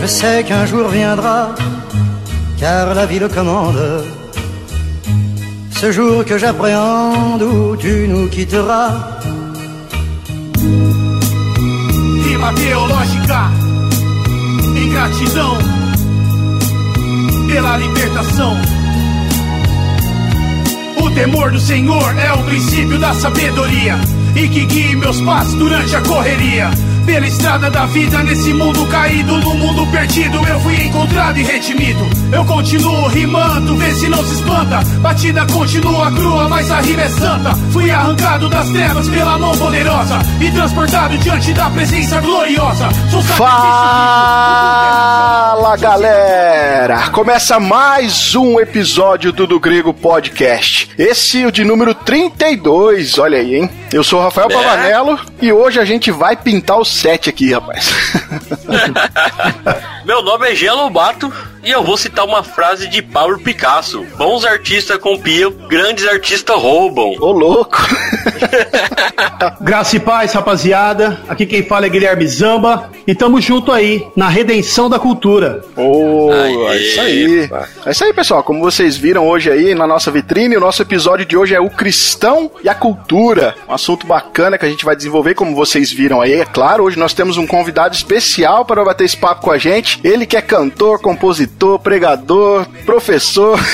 Je sais qu'un jour viendra, car la vie le commande. Ce jour que j'appréhende où tu nous quitteras. Rima teológica, ingratidão pela libertação. O temor do Senhor é o princípio da sabedoria e que guie meus passos durante a correria. Pela estrada da vida, nesse mundo caído, no mundo perdido, eu fui encontrado e redimido. Eu continuo rimando, vê se não se espanta. Batida continua crua, mas a rima é santa. Fui arrancado das trevas pela mão poderosa e transportado diante da presença gloriosa. Sou Fala galera! Começa mais um episódio do Do Grego Podcast. Esse é o de número 32, olha aí, hein? Eu sou o Rafael É. Pavanello e hoje a gente vai pintar o set aqui, rapaz. Meu nome é Gelo Bato e eu vou citar uma frase de Pablo Picasso: Bons artistas copiam, grandes artistas roubam. Ô louco! Graça e paz, rapaziada. Aqui quem fala é Guilherme Zamba e tamo junto aí na redenção da cultura. Ô, Aê, é isso aí. É isso aí, pessoal. Como vocês viram hoje aí na nossa vitrine, o nosso episódio de hoje é o cristão e a cultura. Um assunto bacana que a gente vai desenvolver, como vocês viram aí. É claro, hoje nós temos um convidado especial para bater esse papo com a gente. Ele que é cantor, compositor, pregador, professor.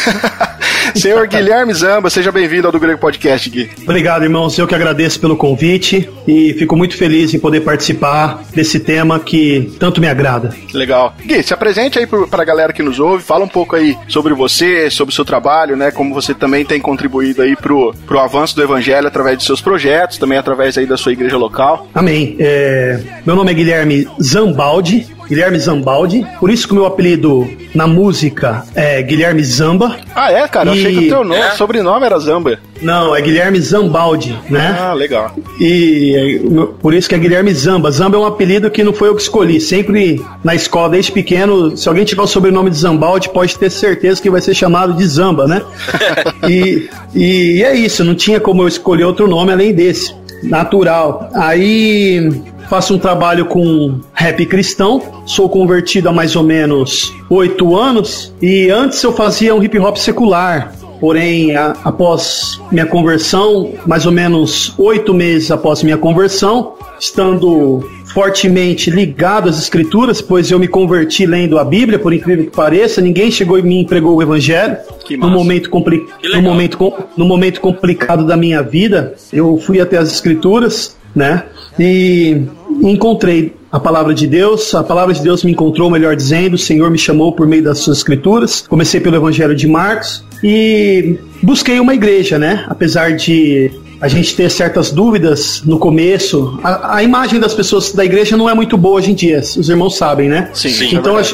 Senhor Guilherme Zamba, seja bem-vindo ao do Grego Podcast, Gui. Obrigado, irmãos. Eu que agradeço pelo convite e fico muito feliz em poder participar desse tema que tanto me agrada. Legal. Gui, se apresente aí pro- pra galera que nos ouve, fala um pouco aí sobre você, sobre o seu trabalho, né? Como você também tem contribuído aí pro, pro avanço do evangelho através de seus projetos, também através aí da sua igreja local. Amém. É, meu nome é Guilherme Zambaldi. Guilherme Zambaldi. Por isso que o meu apelido na música é Guilherme Zamba. Ah, é, cara? Eu achei que o teu nome, É? sobrenome era Zamba. Não, é Guilherme Zambaldi, né? Ah, legal. E é, por isso que é Guilherme Zamba. Zamba é um apelido que não foi eu que escolhi. Sempre na escola, desde pequeno, se alguém tiver o sobrenome de Zambaldi, pode ter certeza que vai ser chamado de Zamba, né? e, e é isso, não tinha como eu escolher outro nome além desse. Natural. Aí faço um trabalho com rap cristão, sou convertido há mais ou menos oito anos, e antes eu fazia um hip hop secular. Porém, a- após minha conversão, mais ou menos oito meses após minha conversão, estando fortemente ligado às escrituras, pois eu me converti lendo a Bíblia, por incrível que pareça, ninguém chegou e me entregou o evangelho. No momento, compli no, momento, no momento complicado da minha vida, eu fui até as escrituras, né? E encontrei a palavra de Deus, a palavra de Deus me encontrou, melhor dizendo, o Senhor me chamou por meio das suas escrituras. Comecei pelo Evangelho de Marcos e busquei uma igreja, né? Apesar de a gente ter certas dúvidas no começo, a, a imagem das pessoas da igreja não é muito boa hoje em dia, os irmãos sabem, né? Sim, Sim. Então, é a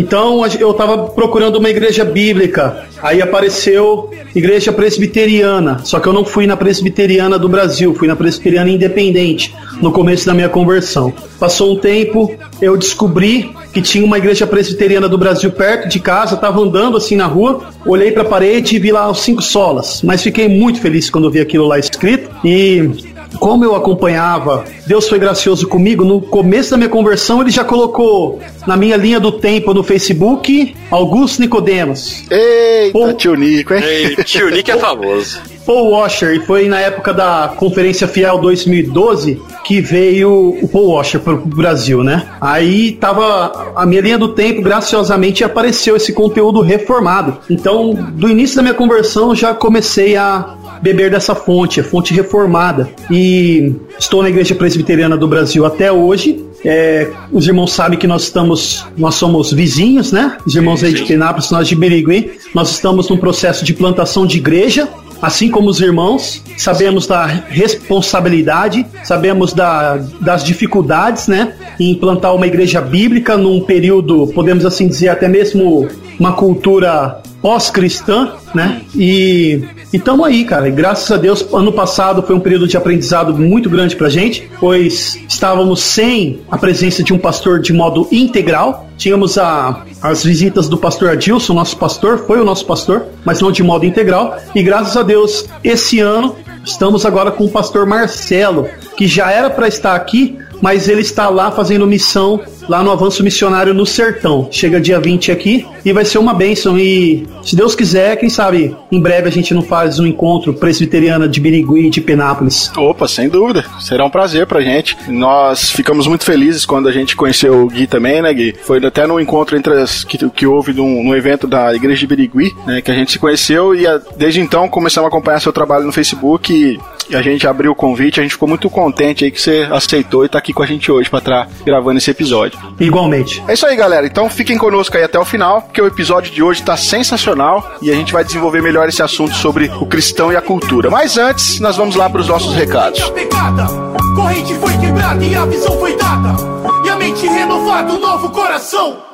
então eu estava procurando uma igreja bíblica. Aí apareceu igreja presbiteriana. Só que eu não fui na presbiteriana do Brasil, fui na presbiteriana independente no começo da minha conversão. Passou um tempo, eu descobri que tinha uma igreja presbiteriana do Brasil perto de casa. Estava andando assim na rua, olhei para a parede e vi lá os cinco solas. Mas fiquei muito feliz quando vi aquilo lá escrito e como eu acompanhava, Deus foi gracioso comigo. No começo da minha conversão, ele já colocou na minha linha do tempo no Facebook Augusto Nicodemos, Eita, Pô. tio Nico, hein? Ei, Tio Nick é famoso. Paul Washer, e foi na época da Conferência Fiel 2012 que veio o Paul Washer para o Brasil, né? Aí tava a minha linha do tempo, graciosamente apareceu esse conteúdo reformado. Então, do início da minha conversão, eu já comecei a beber dessa fonte, a fonte reformada. E estou na Igreja Presbiteriana do Brasil até hoje. É, os irmãos sabem que nós estamos, nós somos vizinhos, né? Os irmãos aí de Penápolis, nós de Birigui. Nós estamos num processo de plantação de igreja. Assim como os irmãos, sabemos da responsabilidade, sabemos da, das dificuldades, né, em implantar uma igreja bíblica num período, podemos assim dizer, até mesmo uma cultura pós-cristã, né? E estamos aí, cara. E graças a Deus, ano passado foi um período de aprendizado muito grande pra gente, pois estávamos sem a presença de um pastor de modo integral. Tínhamos a, as visitas do pastor Adilson, nosso pastor, foi o nosso pastor, mas não de modo integral. E graças a Deus, esse ano estamos agora com o pastor Marcelo, que já era para estar aqui, mas ele está lá fazendo missão lá no Avanço Missionário no Sertão. Chega dia 20 aqui e vai ser uma bênção. E se Deus quiser, quem sabe em breve a gente não faz um encontro presbiteriano de Birigui e de Penápolis. Opa, sem dúvida. Será um prazer pra gente. Nós ficamos muito felizes quando a gente conheceu o Gui também, né, Gui? Foi até no encontro entre as que, que houve num, num evento da Igreja de Birigui, né, que a gente se conheceu e a, desde então começamos a acompanhar seu trabalho no Facebook e, e a gente abriu o convite, a gente ficou muito contente aí que você aceitou e tá aqui com a gente hoje pra estar tá gravando esse episódio. Igualmente. É isso aí, galera. Então fiquem conosco aí até o final, porque o episódio de hoje tá sensacional e a gente vai desenvolver melhor esse assunto sobre o cristão e a cultura. Mas antes, nós vamos lá para os nossos recados. Corrente foi quebrada e a visão foi dada. E a mente renovada, um novo coração.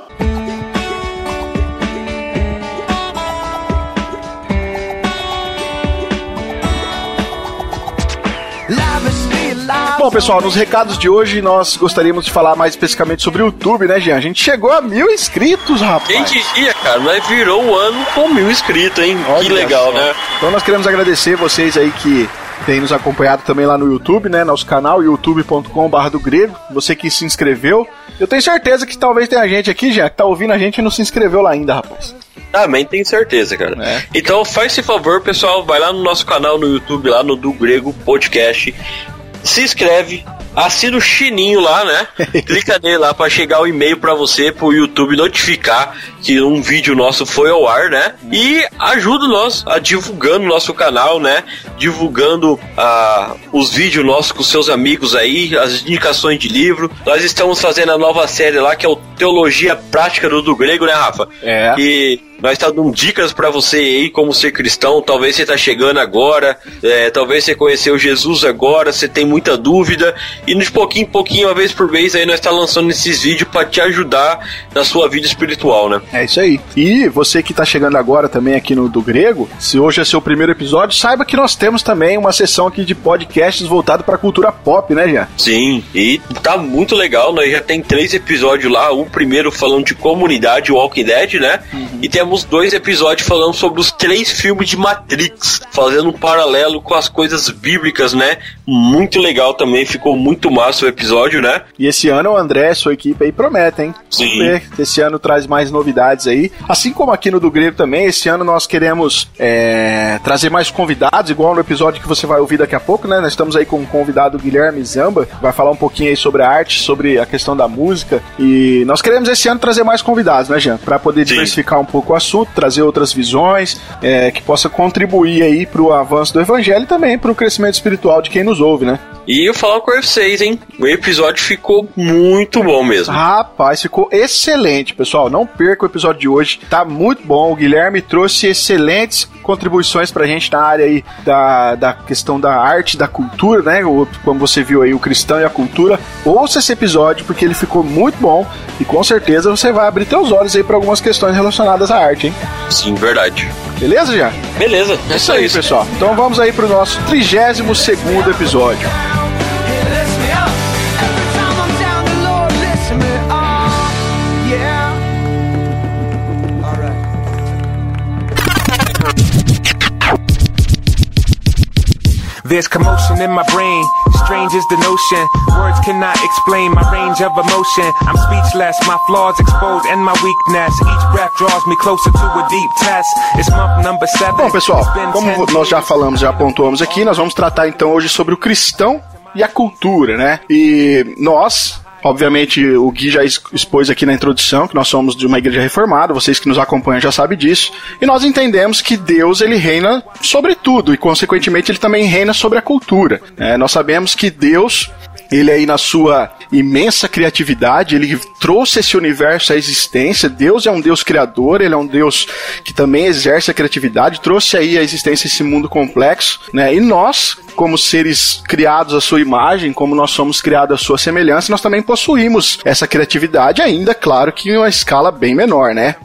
Bom, pessoal, nos recados de hoje nós gostaríamos de falar mais especificamente sobre o YouTube, né, Jean? A gente chegou a mil inscritos, rapaz. Quem diria, cara? Mas virou o um ano com mil inscritos, hein? Olha que legal, só. né? Então nós queremos agradecer vocês aí que tem nos acompanhado também lá no YouTube, né? Nosso canal, youtube.com.br do grego. Você que se inscreveu. Eu tenho certeza que talvez tenha gente aqui, já que tá ouvindo a gente e não se inscreveu lá ainda, rapaz. Também tenho certeza, cara. É. Então faz esse favor, pessoal, vai lá no nosso canal no YouTube, lá no Do Grego Podcast se inscreve, assina o chininho lá, né? Clica nele lá para chegar o e-mail para você, pro YouTube notificar que um vídeo nosso foi ao ar, né? E ajuda nós a divulgando nosso canal, né? Divulgando uh, os vídeos nossos com seus amigos aí, as indicações de livro. Nós estamos fazendo a nova série lá que é o Teologia Prática do, do Grego, né, Rafa? É. E nós estamos dando dicas para você aí como ser cristão. Talvez você está chegando agora, é, talvez você conheceu Jesus agora, você tem muita dúvida. E de pouquinho em pouquinho, uma vez por mês, aí nós está lançando esses vídeos para te ajudar na sua vida espiritual, né? É isso aí. E você que está chegando agora também aqui no do Grego, se hoje é seu primeiro episódio, saiba que nós temos também uma sessão aqui de podcasts voltado para cultura pop, né, Jean? Sim, e tá muito legal. Nós já tem três episódios lá. O primeiro falando de comunidade Walking Dead, né? Uhum. E tem temos dois episódios falando sobre os três filmes de Matrix, fazendo um paralelo com as coisas bíblicas, né? Muito legal também, ficou muito massa o episódio, né? E esse ano o André, sua equipe aí prometem. Sim. Vamos ver esse ano traz mais novidades aí. Assim como aqui no do Grego também, esse ano nós queremos é, trazer mais convidados, igual no episódio que você vai ouvir daqui a pouco, né? Nós estamos aí com o convidado Guilherme Zamba, vai falar um pouquinho aí sobre a arte, sobre a questão da música. E nós queremos esse ano trazer mais convidados, né, Jean? Para poder Sim. diversificar um pouco o assunto, trazer outras visões, é, que possa contribuir aí para o avanço do evangelho e também para o crescimento espiritual de quem nos ouve, né? E eu falo com vocês, hein? O episódio ficou muito bom mesmo. Rapaz, ficou excelente, pessoal. Não perca o episódio de hoje. Tá muito bom. O Guilherme trouxe excelentes contribuições pra gente na área aí da, da questão da arte, da cultura, né? Como você viu aí, o cristão e a cultura. Ouça esse episódio porque ele ficou muito bom e com certeza você vai abrir teus olhos aí para algumas questões relacionadas à arte, hein? Sim, verdade. Beleza, já? Beleza. É isso aí, isso. pessoal. Então vamos aí pro nosso 32 segundo episódio. There's commotion in my brain, strange is the notion. Words cannot explain my range of emotion. I'm speechless, my flaws exposed and my weakness. Each breath draws me closer to a deep test. It's month number seven. Bom, pessoal, como nós já falamos, já pontuamos aqui, nós vamos tratar então hoje sobre o cristão e a cultura, né? E nós, Obviamente, o Gui já expôs aqui na introdução que nós somos de uma igreja reformada, vocês que nos acompanham já sabem disso. E nós entendemos que Deus ele reina sobre tudo e, consequentemente, ele também reina sobre a cultura. É, nós sabemos que Deus ele aí na sua imensa criatividade, ele trouxe esse universo à existência. Deus é um Deus criador, ele é um Deus que também exerce a criatividade, trouxe aí à existência esse mundo complexo, né? E nós, como seres criados à sua imagem, como nós somos criados à sua semelhança, nós também possuímos essa criatividade, ainda, claro, que em uma escala bem menor, né?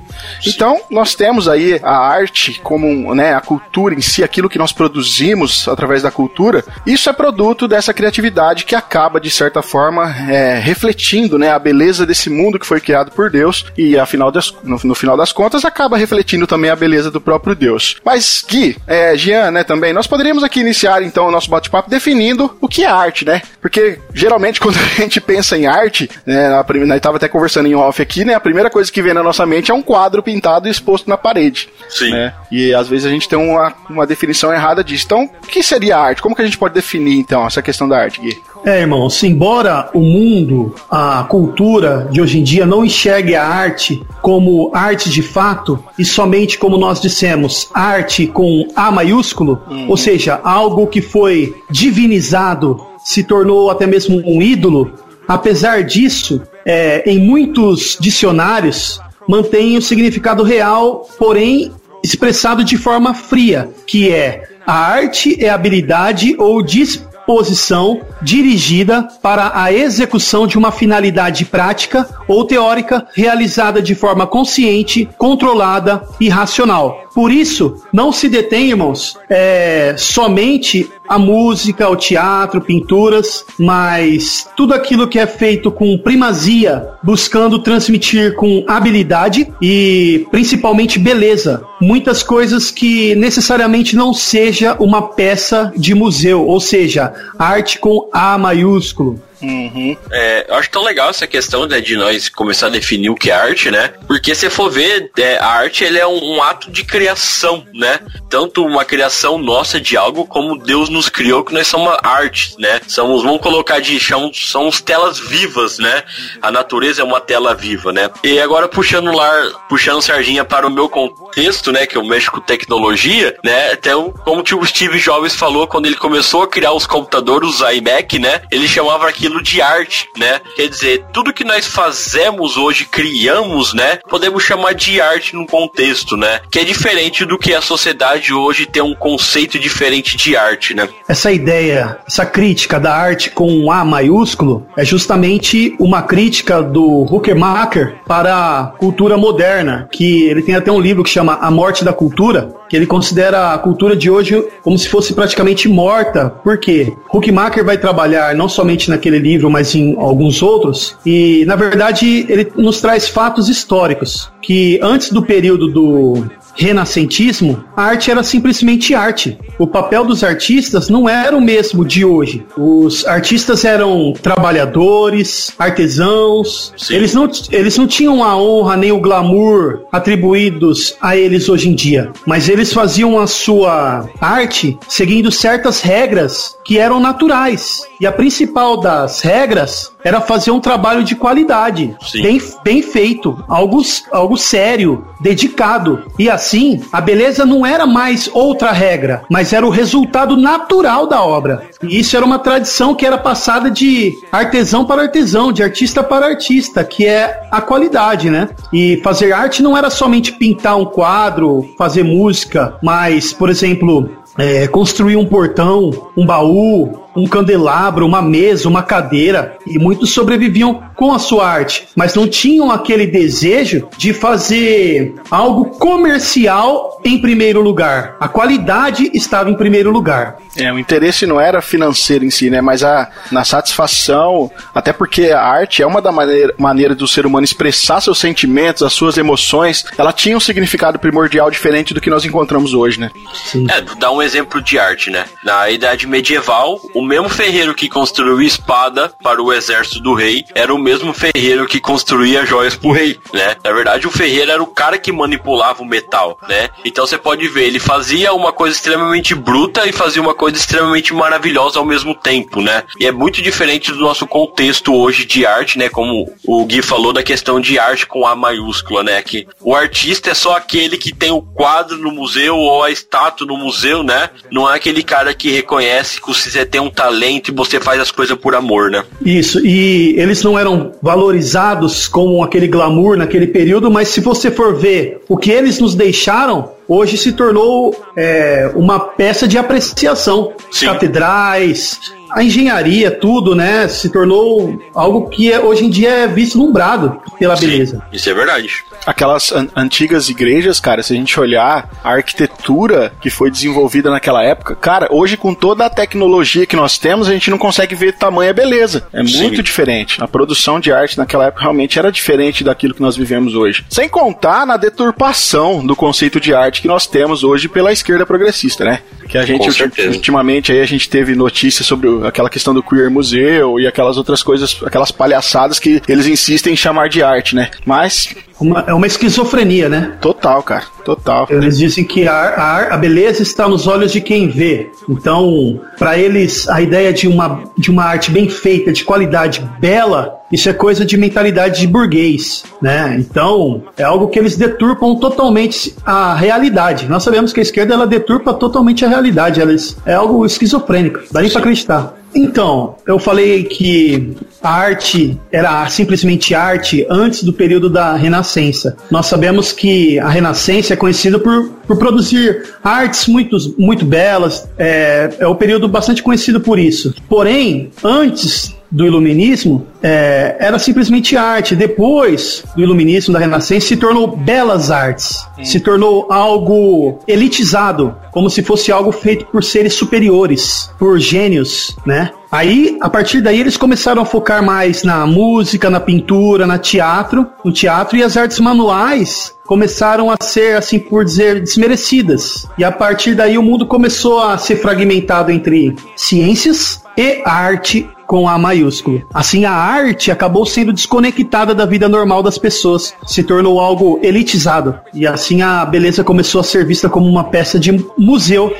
Então, nós temos aí a arte como né, a cultura em si, aquilo que nós produzimos através da cultura, isso é produto dessa criatividade que acaba, de certa forma, é, refletindo né, a beleza desse mundo que foi criado por Deus e, afinal das, no, no, final das contas, acaba refletindo também a beleza do próprio Deus. Mas, Gui, é, Jean, né, também, nós poderíamos aqui iniciar, então, o nosso bate-papo definindo o que é arte, né? Porque, geralmente, quando a gente pensa em arte, né, estava até conversando em off aqui, né, a primeira coisa que vem na nossa mente é um quadro pintado e exposto na parede. Sim. Né? E, às vezes, a gente tem uma, uma definição errada disso. Então, o que seria arte? Como que a gente pode definir, então, essa questão da arte, Gui? É, irmãos, embora o mundo, a cultura de hoje em dia não enxergue a arte como arte de fato e somente como nós dissemos, arte com A maiúsculo, uhum. ou seja, algo que foi divinizado, se tornou até mesmo um ídolo, apesar disso, é, em muitos dicionários mantém o significado real, porém expressado de forma fria, que é a arte é habilidade ou disposição posição dirigida para a execução de uma finalidade prática ou teórica realizada de forma consciente, controlada e racional. Por isso, não se detém, irmãos, é, somente a música, o teatro, pinturas, mas tudo aquilo que é feito com primazia, buscando transmitir com habilidade e principalmente beleza. Muitas coisas que necessariamente não seja uma peça de museu, ou seja, arte com A maiúsculo. Uhum. É, eu acho tão legal essa questão né, de nós começar a definir o que é arte, né? Porque se for ver, é, a arte ele é um, um, ato de criação, né? Tanto uma criação nossa de algo, como Deus nos criou, que nós somos arte, né? Somos, vamos colocar de chão, somos telas vivas, né? A natureza é uma tela viva, né? E agora puxando lá, puxando sardinha para o meu contexto, né? Que eu mexo com tecnologia, né? Até o, como o Steve Jobs falou quando ele começou a criar os computadores, os iMac, né? Ele chamava aquilo aquilo de arte, né? Quer dizer, tudo que nós fazemos hoje, criamos, né? Podemos chamar de arte num contexto, né? Que é diferente do que a sociedade hoje tem um conceito diferente de arte, né? Essa ideia, essa crítica da arte com um A maiúsculo é justamente uma crítica do Huckemacher para a cultura moderna, que ele tem até um livro que chama A Morte da Cultura, que ele considera a cultura de hoje como se fosse praticamente morta. Por quê? Huckmacher vai trabalhar não somente naquele livro, mas em alguns outros, e na verdade ele nos traz fatos históricos que antes do período do renascentismo, a arte era simplesmente arte. O papel dos artistas não era o mesmo de hoje. Os artistas eram trabalhadores, artesãos. Eles não, eles não tinham a honra nem o glamour atribuídos a eles hoje em dia. Mas eles faziam a sua arte seguindo certas regras que eram naturais. E a principal das regras era fazer um trabalho de qualidade, bem, bem feito, algo, algo sério, dedicado. E assim, a beleza não era mais outra regra, mas era o resultado natural da obra. E isso era uma tradição que era passada de artesão para artesão, de artista para artista, que é a qualidade, né? E fazer arte não era somente pintar um quadro, fazer música, mas, por exemplo, é, construir um portão, um baú, um candelabro, uma mesa, uma cadeira, e muitos sobreviviam com a sua arte, mas não tinham aquele desejo de fazer algo comercial em primeiro lugar. A qualidade estava em primeiro lugar. É, o interesse não era financeiro em si, né, mas a, na satisfação, até porque a arte é uma da maneira, maneira do ser humano expressar seus sentimentos, as suas emoções, ela tinha um significado primordial diferente do que nós encontramos hoje, né? Sim. É, dá um exemplo de arte, né? Na idade medieval, o mesmo ferreiro que construiu espada para o exército do rei era o mesmo ferreiro que construía joias para o rei, né? Na verdade, o ferreiro era o cara que manipulava o metal, né? Então você pode ver, ele fazia uma coisa extremamente bruta e fazia uma coisa extremamente maravilhosa ao mesmo tempo, né? E é muito diferente do nosso contexto hoje de arte, né? Como o Gui falou da questão de arte com A maiúscula, né? Que o artista é só aquele que tem o quadro no museu ou a estátua no museu, né? Não é aquele cara que reconhece que você tem um talento e você faz as coisas por amor, né? Isso, e eles não eram valorizados com aquele glamour naquele período, mas se você for ver o que eles nos deixaram, hoje se tornou é, uma peça de apreciação. Sim. Catedrais, a engenharia, tudo, né, se tornou algo que é, hoje em dia é vislumbrado pela beleza. Sim, isso é verdade. Aquelas an antigas igrejas, cara, se a gente olhar a arquitetura que foi desenvolvida naquela época, cara, hoje com toda a tecnologia que nós temos, a gente não consegue ver tamanha beleza. É Sim. muito diferente. A produção de arte naquela época realmente era diferente daquilo que nós vivemos hoje. Sem contar na deturpação do conceito de arte que nós temos hoje pela esquerda progressista, né? Que a gente ultimamente aí a gente teve notícias sobre aquela questão do queer museu e aquelas outras coisas, aquelas palhaçadas que eles insistem em chamar de arte, né? Mas uma, é uma esquizofrenia, né? Total, cara. Total. Eles dizem que a, a, a beleza está nos olhos de quem vê. Então, para eles, a ideia de uma, de uma arte bem feita, de qualidade bela, isso é coisa de mentalidade de burguês, né? Então, é algo que eles deturpam totalmente a realidade. Nós sabemos que a esquerda ela deturpa totalmente a realidade, eles, é algo esquizofrênico, dá nem para acreditar. Então, eu falei que a arte era simplesmente arte antes do período da Renascença. Nós sabemos que a Renascença é conhecida por, por produzir artes muito, muito belas, é, é um período bastante conhecido por isso. Porém, antes do iluminismo é, era simplesmente arte. Depois do iluminismo, da Renascença, se tornou belas artes. Hum. Se tornou algo elitizado, como se fosse algo feito por seres superiores, por gênios, né? Aí, a partir daí, eles começaram a focar mais na música, na pintura, na teatro, no teatro e as artes manuais começaram a ser, assim por dizer, desmerecidas. E a partir daí o mundo começou a ser fragmentado entre ciências e arte com A maiúsculo. Assim, a arte acabou sendo desconectada da vida normal das pessoas, se tornou algo elitizado. E assim a beleza começou a ser vista como uma peça de museu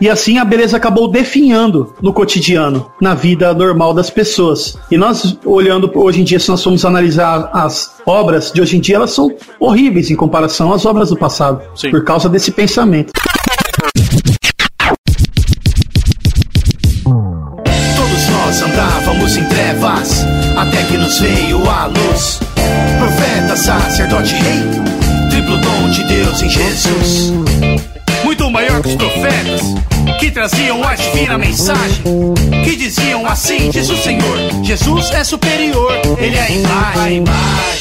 e assim a beleza acabou definhando no cotidiano, na vida normal das pessoas. E nós, olhando hoje em dia, se nós formos analisar as obras de hoje em dia, elas são horríveis em comparação às obras do passado, Sim. por causa desse pensamento. Veio a luz. Profeta, sacerdote, rei, triplo dom de Deus em Jesus. Muito maior que os profetas, que traziam a divina mensagem, que diziam assim: diz o Senhor, Jesus é superior, ele é a imagem.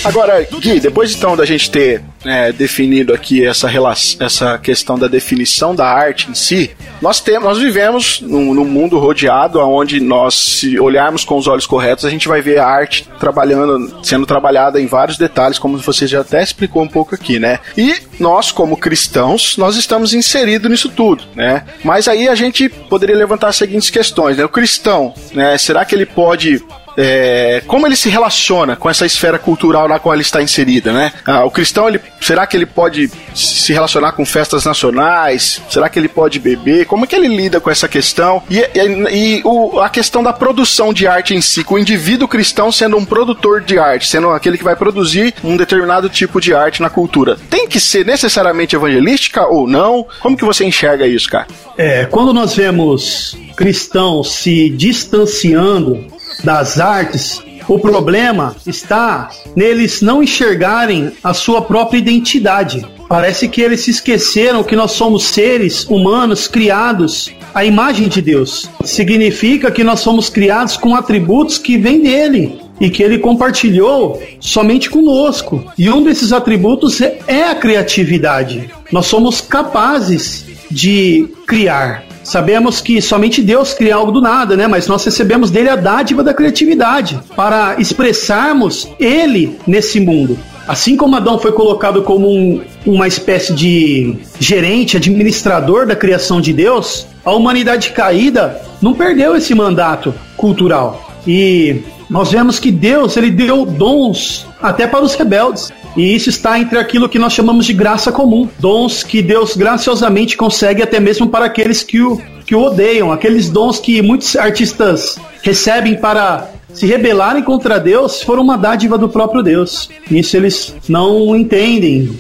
Agora, Gui, depois então da gente ter é, definido aqui essa, relação, essa questão da definição da arte em si, nós temos, nós vivemos num, num, mundo rodeado onde nós, se olharmos com os olhos corretos, a gente vai ver a arte trabalhando, sendo trabalhada em vários detalhes, como você já até explicou um pouco aqui, né? E nós, como cristãos, nós estamos inseridos nisso tudo, né? Mas aí a gente poderia levantar as seguintes questões, né? O cristão, né? Será que ele pode é, como ele se relaciona com essa esfera cultural na qual ele está inserida, né? Ah, o cristão, ele, será que ele pode se relacionar com festas nacionais? Será que ele pode beber? Como é que ele lida com essa questão? E, e, e o, a questão da produção de arte em si, com o indivíduo cristão sendo um produtor de arte, sendo aquele que vai produzir um determinado tipo de arte na cultura. Tem que ser necessariamente evangelística ou não? Como que você enxerga isso, cara? É, quando nós vemos cristãos se distanciando das artes, o problema está neles não enxergarem a sua própria identidade. Parece que eles se esqueceram que nós somos seres humanos criados à imagem de Deus. Significa que nós somos criados com atributos que vêm dele e que ele compartilhou somente conosco. E um desses atributos é a criatividade. Nós somos capazes de criar. Sabemos que somente Deus cria algo do nada, né? Mas nós recebemos dele a dádiva da criatividade para expressarmos ele nesse mundo. Assim como Adão foi colocado como um, uma espécie de gerente, administrador da criação de Deus, a humanidade caída não perdeu esse mandato cultural. E nós vemos que Deus ele deu dons até para os rebeldes. E isso está entre aquilo que nós chamamos de graça comum, dons que Deus graciosamente consegue até mesmo para aqueles que o, que o odeiam, aqueles dons que muitos artistas recebem para se rebelarem contra Deus foram uma dádiva do próprio Deus. Isso eles não entendem.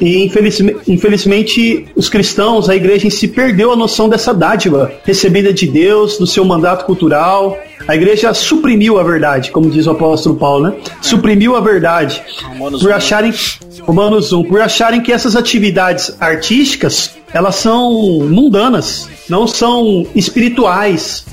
E infelizmente, infelizmente, os cristãos, a igreja em si perdeu a noção dessa dádiva recebida de Deus, do seu mandato cultural, a igreja suprimiu a verdade, como diz o apóstolo Paulo, né? Suprimiu a verdade. Romanos por acharem, Romanos 1, por acharem que essas atividades artísticas elas são mundanas, não são espirituais,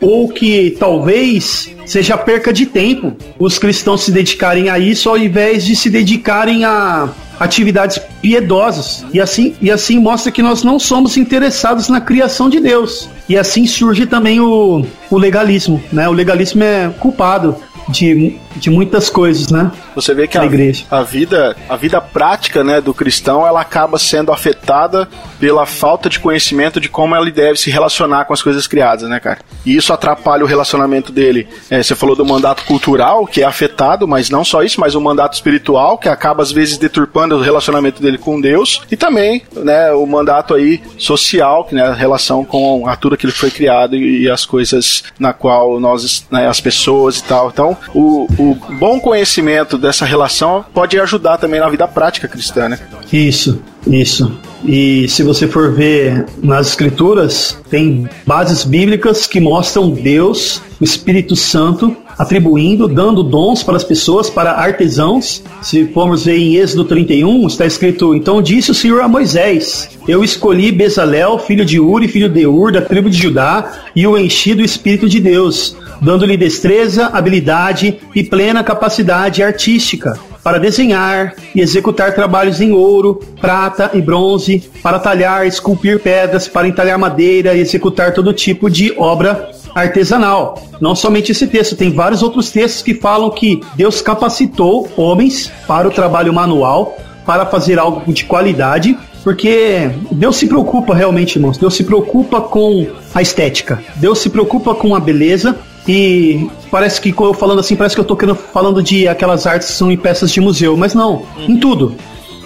ou que talvez seja perca de tempo os cristãos se dedicarem a isso ao invés de se dedicarem a atividades piedosas. E assim, e assim mostra que nós não somos interessados na criação de Deus. E assim surge também o, o legalismo, né? O legalismo é culpado de, de muitas coisas, né? Você vê que a, a, vida a vida prática, né, do cristão, ela acaba sendo afetada pela falta de conhecimento de como ele deve se relacionar com as coisas criadas, né, cara? E isso atrapalha o relacionamento dele. É, você falou do mandato cultural, que é afetado, mas não só isso, mas o mandato espiritual, que acaba às vezes deturpando o relacionamento dele com Deus, e também, né, o mandato aí social, que né, a relação com a tudo que ele foi criado e, e as coisas na qual nós, né, as pessoas e tal. Então, o, o bom conhecimento dessa relação pode ajudar também na vida prática cristã, né? Isso, isso. E se você for ver nas escrituras, tem bases bíblicas que mostram Deus, o Espírito Santo, atribuindo, dando dons para as pessoas, para artesãos. Se formos ver em Êxodo 31, está escrito: Então disse o Senhor a Moisés: Eu escolhi Bezalel, filho de Uri, filho de Ur, da tribo de Judá, e o enchi do Espírito de Deus, dando-lhe destreza, habilidade e plena capacidade artística para desenhar e executar trabalhos em ouro, prata e bronze, para talhar, esculpir pedras, para entalhar madeira e executar todo tipo de obra artesanal. Não somente esse texto, tem vários outros textos que falam que Deus capacitou homens para o trabalho manual, para fazer algo de qualidade, porque Deus se preocupa realmente, irmãos. Deus se preocupa com a estética. Deus se preocupa com a beleza e parece que eu falando assim, parece que eu tô falando de aquelas artes que são em peças de museu, mas não, em tudo.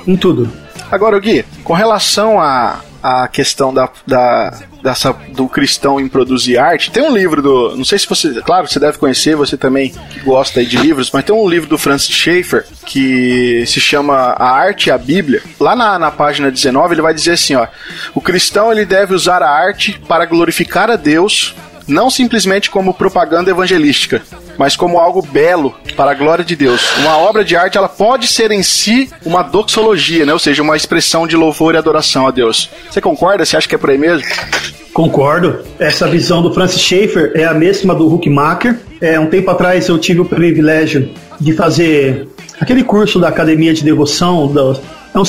Em tudo. Agora, Gui, com relação a, a questão da, da, dessa, do cristão em produzir arte. Tem um livro do. Não sei se você. Claro, você deve conhecer, você também gosta de livros, mas tem um livro do Francis Schaeffer que se chama A Arte e a Bíblia. Lá na, na página 19 ele vai dizer assim: ó, o cristão ele deve usar a arte para glorificar a Deus não simplesmente como propaganda evangelística, mas como algo belo para a glória de Deus. Uma obra de arte ela pode ser em si uma doxologia, né? ou seja, uma expressão de louvor e adoração a Deus. Você concorda? Você acha que é por aí mesmo? Concordo. Essa visão do Francis Schaeffer é a mesma do Huckmacher. É, um tempo atrás eu tive o privilégio de fazer aquele curso da Academia de Devoção,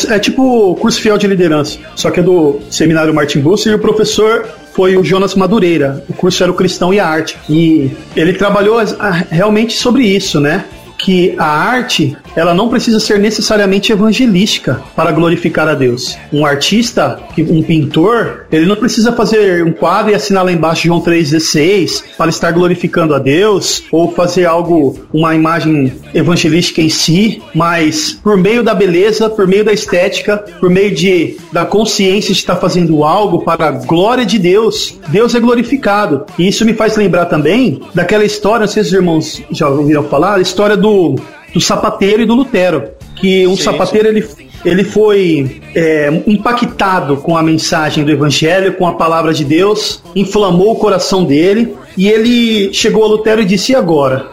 é, é tipo curso fiel de liderança, só que é do Seminário Martin Busser e o professor foi o Jonas Madureira. O curso era o Cristão e a Arte. E ele trabalhou realmente sobre isso, né? Que a arte ela não precisa ser necessariamente evangelística para glorificar a Deus. Um artista, um pintor, ele não precisa fazer um quadro e assinar lá embaixo João 3,16 para estar glorificando a Deus ou fazer algo, uma imagem evangelística em si, mas por meio da beleza, por meio da estética, por meio de, da consciência de estar fazendo algo para a glória de Deus, Deus é glorificado. E isso me faz lembrar também daquela história, não sei se os irmãos já ouviram falar, a história do do, do sapateiro e do Lutero. Que um sim, sapateiro sim. ele ele foi é, impactado com a mensagem do Evangelho, com a palavra de Deus, inflamou o coração dele e ele chegou a Lutero e disse: e agora?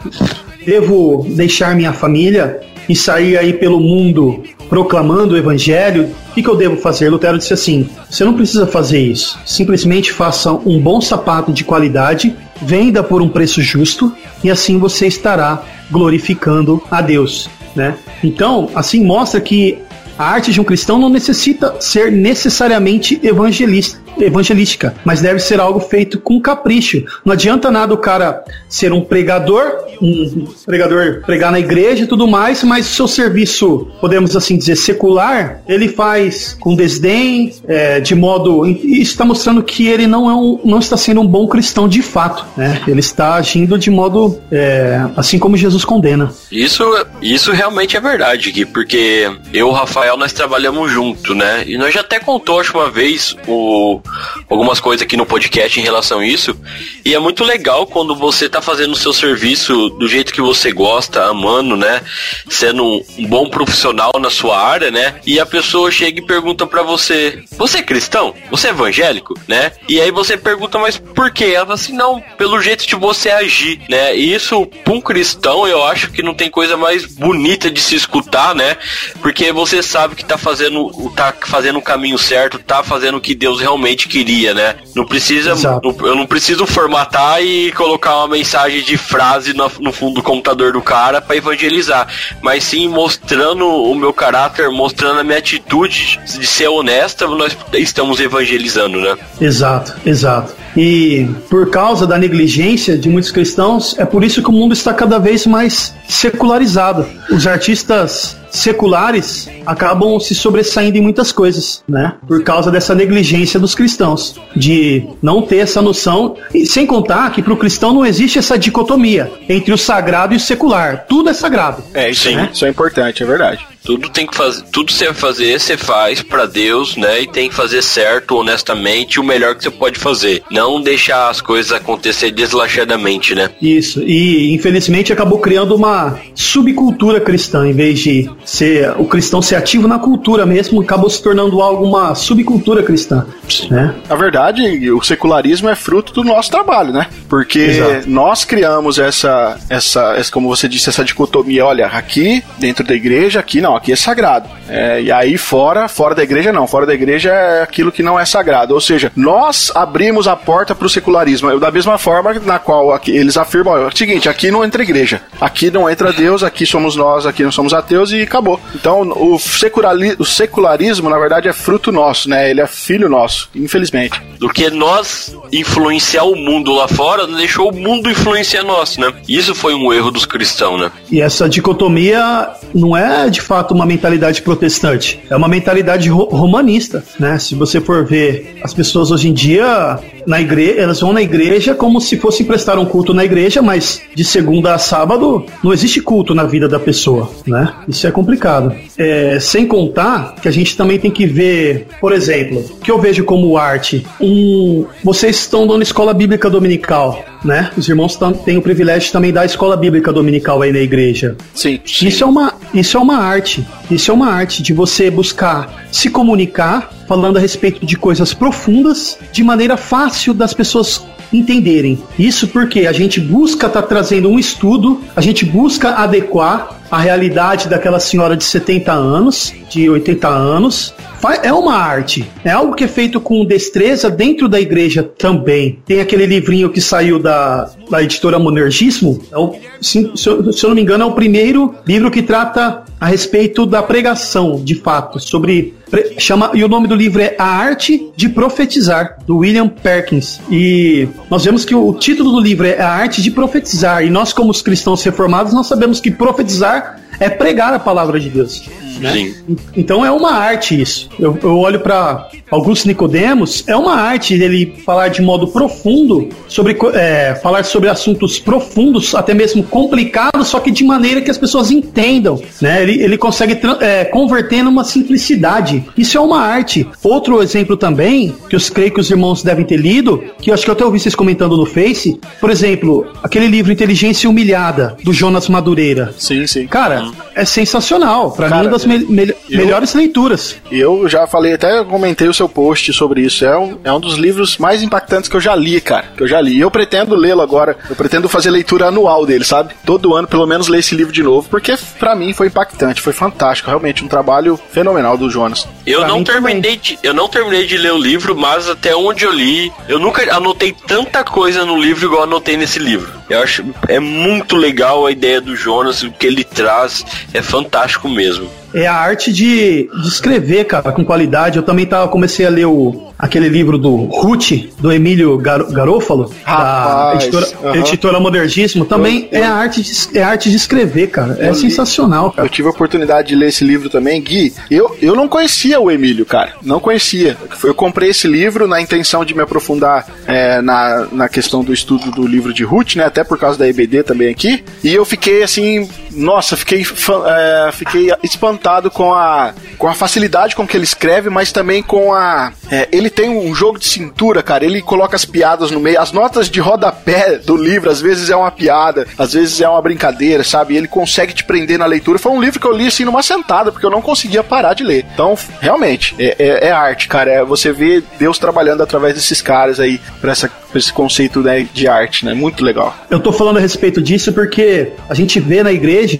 Devo deixar minha família e sair aí pelo mundo proclamando o Evangelho? O que, que eu devo fazer? Lutero disse assim: você não precisa fazer isso. Simplesmente faça um bom sapato de qualidade, venda por um preço justo e assim você estará glorificando a Deus. Né? Então, assim mostra que a arte de um cristão não necessita ser necessariamente evangelista, evangelística, mas deve ser algo feito com capricho. Não adianta nada o cara ser um pregador, um pregador pregar na igreja e tudo mais, mas o seu serviço, podemos assim dizer, secular, ele faz com desdém, é, de modo. Isso está mostrando que ele não, é um, não está sendo um bom cristão de fato. Né? Ele está agindo de modo é, assim como Jesus condena. Isso, isso realmente é verdade, Gui, porque eu, Rafael, nós trabalhamos junto, né? E nós já até contou, acho, uma vez o, algumas coisas aqui no podcast em relação a isso. E é muito legal quando você tá fazendo o seu serviço do jeito que você gosta, amando, né? Sendo um bom profissional na sua área, né? E a pessoa chega e pergunta para você: Você é cristão? Você é evangélico? Né? E aí você pergunta, mas por quê? Ela fala assim: Não, pelo jeito de você agir, né? E isso, pra um cristão, eu acho que não tem coisa mais bonita de se escutar, né? Porque você sabe que tá fazendo, tá fazendo o caminho certo, tá fazendo o que Deus realmente queria, né? Não precisa, eu não preciso formatar e colocar uma mensagem de frase no, no fundo do computador do cara para evangelizar, mas sim mostrando o meu caráter, mostrando a minha atitude de ser honesta, nós estamos evangelizando, né? Exato, exato. E por causa da negligência de muitos cristãos, é por isso que o mundo está cada vez mais secularizado. Os artistas seculares acabam se sobressaindo em muitas coisas, né? Por causa dessa negligência dos cristãos, de não ter essa noção, e sem contar que para o cristão não existe essa dicotomia entre o sagrado e o secular. Tudo é sagrado. É, isso, né? isso é importante, é verdade. Tudo tem que fazer, tudo você vai fazer, você faz para Deus, né? E tem que fazer certo, honestamente, o melhor que você pode fazer. Não deixar as coisas acontecer deslachadamente, né? Isso. E infelizmente acabou criando uma subcultura cristã em vez de ser o cristão ser ativo na cultura mesmo, acabou se tornando algo uma subcultura cristã. Sim. Né? Na verdade, o secularismo é fruto do nosso trabalho, né? Porque Exato. nós criamos essa, essa, essa, como você disse, essa dicotomia. Olha, aqui dentro da igreja, aqui não, aqui é sagrado. É, e aí fora, fora da igreja não. Fora da igreja é aquilo que não é sagrado. Ou seja, nós abrimos a porta para o secularismo. Da mesma forma na qual aqui, eles afirmam, é o seguinte, aqui não entra igreja. Aqui não entra Deus, aqui somos nós, aqui não somos ateus e acabou. Então o, seculari, o secularismo, na verdade, é fruto nosso, né? Ele é filho nosso, infelizmente. Do que nós influenciar o mundo lá fora, deixou o mundo influenciar nós, né? Isso foi um erro dos cristãos, né? E essa dicotomia não é de fato uma mentalidade protestante, é uma mentalidade ro romanista, né? Se você for ver as pessoas hoje em dia na igreja, elas vão na igreja como se fossem prestar um culto na igreja, mas de segunda a sábado não existe culto na vida da pessoa, né? Isso é complicado. É, sem contar que a gente também tem que ver, por exemplo, que eu vejo como arte. Um, vocês estão dando escola bíblica dominical, né? Os irmãos têm o privilégio também da escola bíblica dominical aí na igreja. Sim. Isso é uma, isso é uma arte. Isso é uma arte de você buscar se comunicar falando a respeito de coisas profundas de maneira fácil das pessoas entenderem. Isso porque a gente busca estar tá trazendo um estudo, a gente busca adequar a realidade daquela senhora de 70 anos, de 80 anos. É uma arte, é algo que é feito com destreza dentro da igreja também. Tem aquele livrinho que saiu da, da editora Monergismo, é o, se, se, eu, se eu não me engano, é o primeiro livro que trata a respeito da pregação, de fato, sobre chama e o nome do livro é A Arte de Profetizar, do William Perkins. E nós vemos que o título do livro é A Arte de Profetizar, e nós como os cristãos reformados, nós sabemos que profetizar é pregar a palavra de Deus. Né? Sim. Então é uma arte isso. Eu, eu olho para Augusto Nicodemos, é uma arte ele falar de modo profundo sobre é, falar sobre assuntos profundos, até mesmo complicados, só que de maneira que as pessoas entendam. Né? Ele, ele consegue é, converter numa simplicidade. Isso é uma arte. Outro exemplo também, que eu creio que os irmãos devem ter lido, que eu acho que eu até ouvi vocês comentando no Face, por exemplo, aquele livro Inteligência Humilhada, do Jonas Madureira. Sim, sim. Cara, é sensacional. Para mim, uma das me me eu, melhores leituras. Eu já falei, até comentei o seu post sobre isso. É um, é um dos livros mais impactantes que eu já li, cara. Que eu já li. E eu pretendo lê-lo agora. Eu pretendo fazer leitura anual dele, sabe? Todo ano, pelo menos, ler esse livro de novo, porque para mim foi impactante, foi fantástico. Realmente, um trabalho fenomenal do Jonas. Eu não terminei de, eu não terminei de ler o livro, mas até onde eu li, eu nunca anotei tanta coisa no livro igual anotei nesse livro. Eu acho é muito legal a ideia do Jonas, o que ele traz é fantástico mesmo é a arte de, de escrever, cara, com qualidade. Eu também tava, comecei a ler o, aquele livro do Ruth, do Emílio Gar Garófalo, da editora, uh -huh. editora Modernismo. Também eu, eu, é, a arte de, é arte de escrever, cara. É sensacional, cara. Eu tive a oportunidade de ler esse livro também. Gui, eu, eu não conhecia o Emílio, cara. Não conhecia. Eu comprei esse livro na intenção de me aprofundar é, na, na questão do estudo do livro de Ruth, né? Até por causa da EBD também aqui. E eu fiquei, assim, nossa, fiquei, é, fiquei espantado com a, com a facilidade com que ele escreve, mas também com a. É, ele tem um jogo de cintura, cara. Ele coloca as piadas no meio. As notas de rodapé do livro, às vezes é uma piada, às vezes é uma brincadeira, sabe? Ele consegue te prender na leitura. Foi um livro que eu li assim numa sentada, porque eu não conseguia parar de ler. Então, realmente, é, é, é arte, cara. É você vê Deus trabalhando através desses caras aí pra, essa, esse conceito né, de arte, né? Muito legal. Eu tô falando a respeito disso porque a gente vê na igreja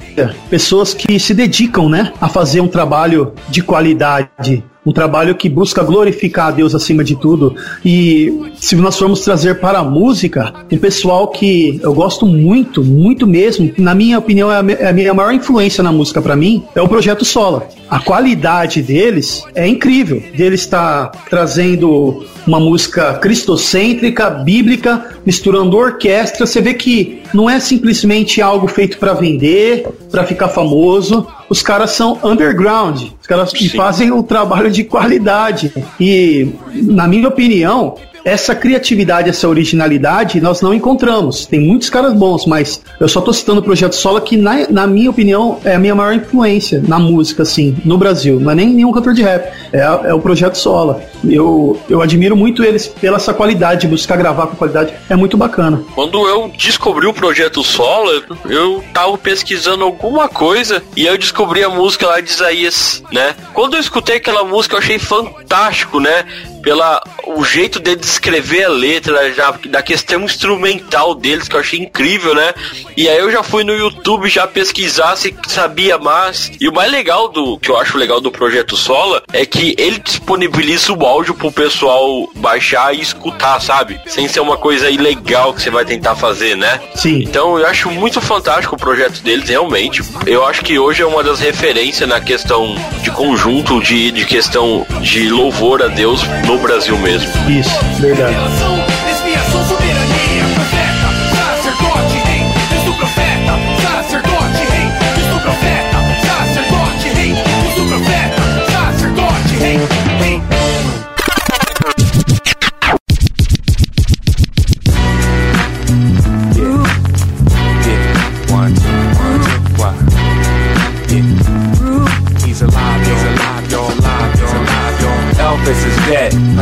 pessoas que se dedicam, né, a fazer um trabalho de qualidade um trabalho que busca glorificar a Deus acima de tudo. E se nós formos trazer para a música, um pessoal que eu gosto muito, muito mesmo, na minha opinião, é a é minha maior influência na música para mim, é o Projeto Sola. A qualidade deles é incrível. Deles está trazendo uma música cristocêntrica, bíblica, misturando orquestra. Você vê que não é simplesmente algo feito para vender, para ficar famoso. Os caras são underground. Os caras Sim. fazem um trabalho de qualidade. E, na minha opinião, essa criatividade, essa originalidade, nós não encontramos. Tem muitos caras bons, mas eu só tô citando o Projeto Sola, que, na, na minha opinião, é a minha maior influência na música, assim, no Brasil. Não é nem nenhum cantor de rap, é, é o Projeto Sola. Eu, eu admiro muito eles pela essa qualidade, buscar gravar com qualidade, é muito bacana. Quando eu descobri o Projeto Sola, eu tava pesquisando alguma coisa e eu descobri a música lá de Isaías, né? Quando eu escutei aquela música, eu achei fantástico, né? Pela o jeito de descrever a letra, já, da questão instrumental deles, que eu achei incrível, né? E aí eu já fui no YouTube já pesquisar se sabia mais. E o mais legal do que eu acho legal do projeto Sola é que ele disponibiliza o áudio pro pessoal baixar e escutar, sabe? Sem ser uma coisa ilegal que você vai tentar fazer, né? Sim. Então eu acho muito fantástico o projeto deles, realmente. Eu acho que hoje é uma das referências na questão de conjunto, de, de questão de louvor a Deus no Brasil mesmo. Isso, verdade.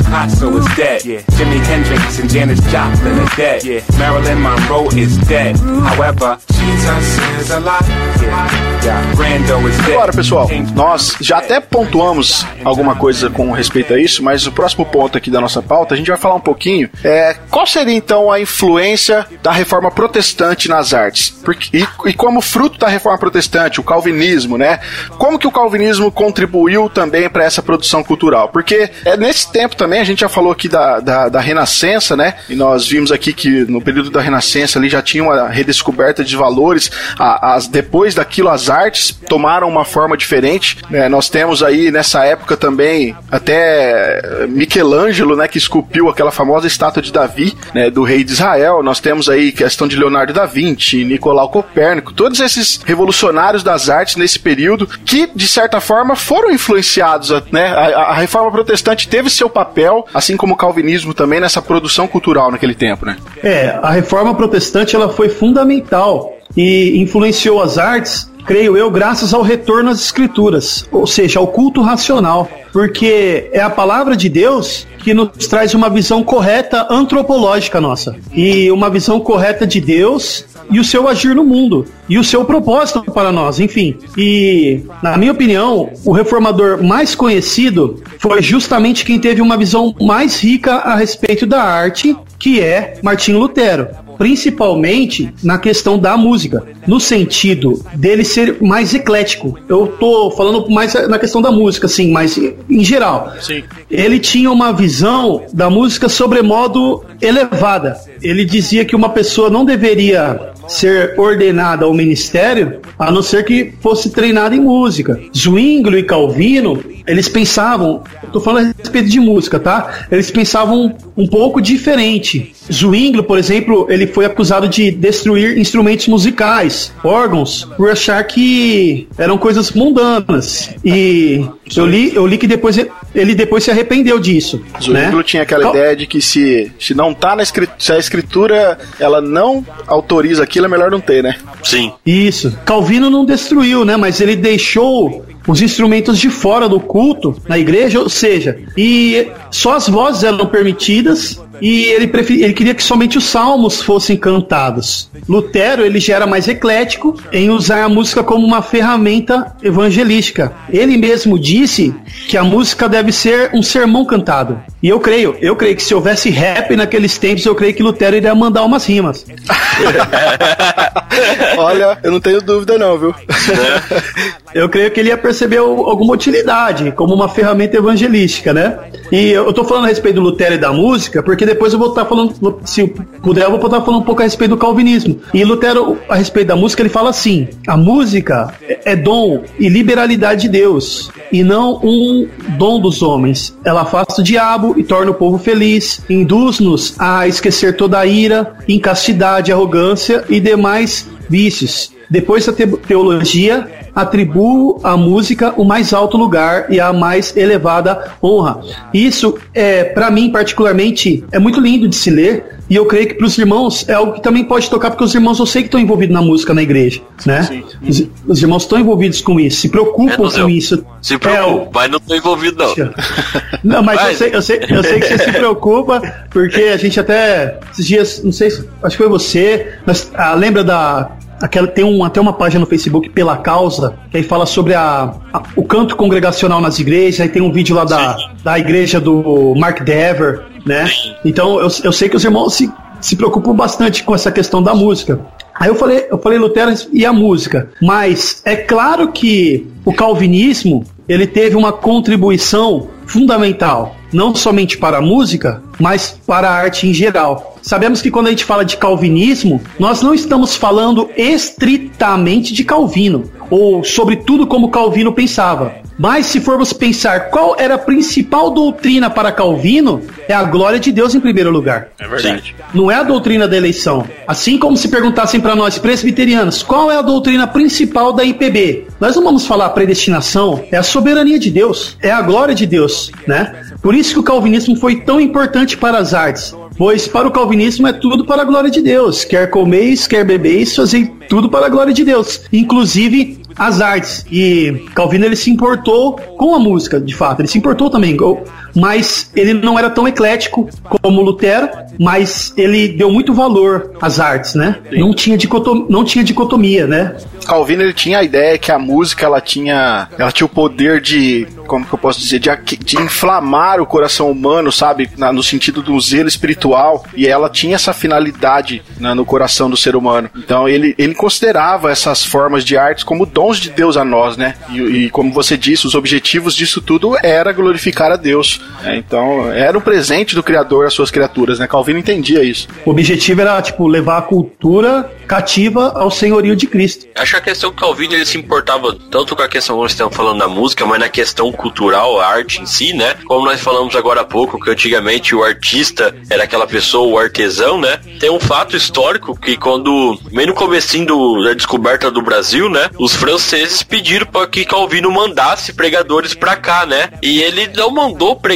Is dead. Yeah. Jimi Hendrix and Janis Joplin are dead. Yeah. Marilyn Monroe is dead. However, Jesus is alive. Yeah. Yeah. Brando is dead. Agora, pessoal, nós já até pontuamos alguma coisa com respeito a isso, mas o próximo ponto aqui da nossa pauta, a gente vai falar um pouquinho é, qual seria então a influência da reforma protestante nas artes? Porque, e, e como fruto da reforma protestante, o calvinismo, né? Como que o calvinismo contribuiu também para essa produção cultural? Porque é nesse tempo também, gente já falou aqui da, da, da, Renascença, né? E nós vimos aqui que no período da Renascença ali já tinha uma redescoberta de valores. As, depois daquilo, as artes tomaram uma forma diferente. Né? Nós temos aí nessa época também até Michelangelo, né? Que esculpiu aquela famosa estátua de Davi, né? Do rei de Israel. Nós temos aí questão de Leonardo da Vinci, Nicolau Copérnico, todos esses revolucionários das artes nesse período que, de certa forma, foram influenciados, né? A, a reforma protestante teve seu papel, assim como o calvinismo também, nessa produção cultural naquele tempo, né? É, a reforma protestante ela foi fundamental e influenciou as artes creio eu, graças ao retorno às escrituras, ou seja, ao culto racional, porque é a palavra de Deus que nos traz uma visão correta antropológica nossa e uma visão correta de Deus e o seu agir no mundo e o seu propósito para nós, enfim. E, na minha opinião, o reformador mais conhecido foi justamente quem teve uma visão mais rica a respeito da arte, que é Martinho Lutero principalmente na questão da música, no sentido dele ser mais eclético. Eu tô falando mais na questão da música, assim, mas em geral. Sim. Ele tinha uma visão da música sobremodo elevada. Ele dizia que uma pessoa não deveria ser ordenada ao ministério a não ser que fosse treinada em música. Zwinglio e Calvino, eles pensavam, estou falando respeito de música, tá? Eles pensavam um pouco diferente. Zwinglio, por exemplo, ele foi acusado de destruir instrumentos musicais, órgãos, por achar que eram coisas mundanas. E eu li, eu li que depois ele depois se arrependeu disso. Zwinglio né? tinha aquela Cal... ideia de que se, se não tá na escritura, se a escritura ela não autoriza aquilo, é melhor não ter, né? Sim. Isso. Calvino não destruiu, né? Mas ele deixou os instrumentos de fora do culto na igreja, ou seja, e só as vozes eram permitidas e ele, prefer... ele queria que somente os salmos fossem cantados. Lutero ele já era mais eclético em usar a música como uma ferramenta evangelística. Ele mesmo disse que a música deve ser um sermão cantado. E eu creio, eu creio que se houvesse rap naqueles tempos, eu creio que Lutero iria mandar umas rimas. Olha, eu não tenho dúvida não, viu? eu creio que ele ia perceber alguma utilidade como uma ferramenta evangelística, né? E eu tô falando a respeito do Lutero e da música, porque depois eu vou estar falando, se puder, eu vou estar falando um pouco a respeito do calvinismo. E Lutero, a respeito da música, ele fala assim: a música é dom e liberalidade de Deus, e não um dom dos homens. Ela afasta o diabo e torna o povo feliz, induz-nos a esquecer toda a ira, incastidade, arrogância e demais vícios. Depois da teologia, atribuo à música o mais alto lugar e a mais elevada honra. Isso, é, para mim, particularmente, é muito lindo de se ler. E eu creio que para os irmãos é algo que também pode tocar, porque os irmãos eu sei que estão envolvidos na música na igreja, né? Sim, sim. Os, os, irmãos estão envolvidos com isso, se preocupam é, com isso. Se preocupa, é, mas não estou envolvido não. Não, mas, mas... Eu, sei, eu, sei, eu sei que você se preocupa, porque a gente até esses dias, não sei, acho que foi você, mas ah, lembra da Aquela, tem um, até uma página no Facebook pela causa, que aí fala sobre a, a, o canto congregacional nas igrejas, aí tem um vídeo lá da, da igreja do Mark Dever, né? Então eu, eu sei que os irmãos se, se preocupam bastante com essa questão da música. Aí eu falei, eu falei Lutero e a música, mas é claro que o calvinismo ele teve uma contribuição fundamental, não somente para a música, mas para a arte em geral. Sabemos que quando a gente fala de calvinismo, nós não estamos falando estritamente de Calvino, ou sobre tudo como Calvino pensava. Mas se formos pensar qual era a principal doutrina para Calvino, é a glória de Deus em primeiro lugar. É verdade. Não é a doutrina da eleição. Assim como se perguntassem para nós presbiterianos, qual é a doutrina principal da IPB? Nós não vamos falar predestinação, é a soberania de Deus, é a glória de Deus, né? Por isso que o calvinismo foi tão importante para as artes. Pois para o calvinismo é tudo para a glória de Deus. Quer comeis, quer bebeis, fazei tudo para a glória de Deus. Inclusive as artes. E Calvino ele se importou com a música, de fato. Ele se importou também mas ele não era tão eclético como Lutero, mas ele deu muito valor às artes, né? Não tinha, dicotomia, não tinha dicotomia, né? Calvino ele tinha a ideia que a música ela tinha, ela tinha o poder de, como que eu posso dizer, de, de inflamar o coração humano, sabe, Na, no sentido do zelo espiritual, e ela tinha essa finalidade né, no coração do ser humano. Então ele, ele considerava essas formas de artes como dons de Deus a nós, né? E, e como você disse, os objetivos disso tudo era glorificar a Deus. É, então, era um presente do Criador às suas criaturas, né? Calvino entendia isso. O objetivo era, tipo, levar a cultura cativa ao senhorio de Cristo. Acho que a questão que Calvino ele se importava tanto com a questão que nós estamos falando da música, mas na questão cultural, a arte em si, né? Como nós falamos agora há pouco, que antigamente o artista era aquela pessoa, o artesão, né? Tem um fato histórico que quando, meio no comecinho do, da descoberta do Brasil, né? Os franceses pediram para que Calvino mandasse pregadores para cá, né? E ele não mandou pregadores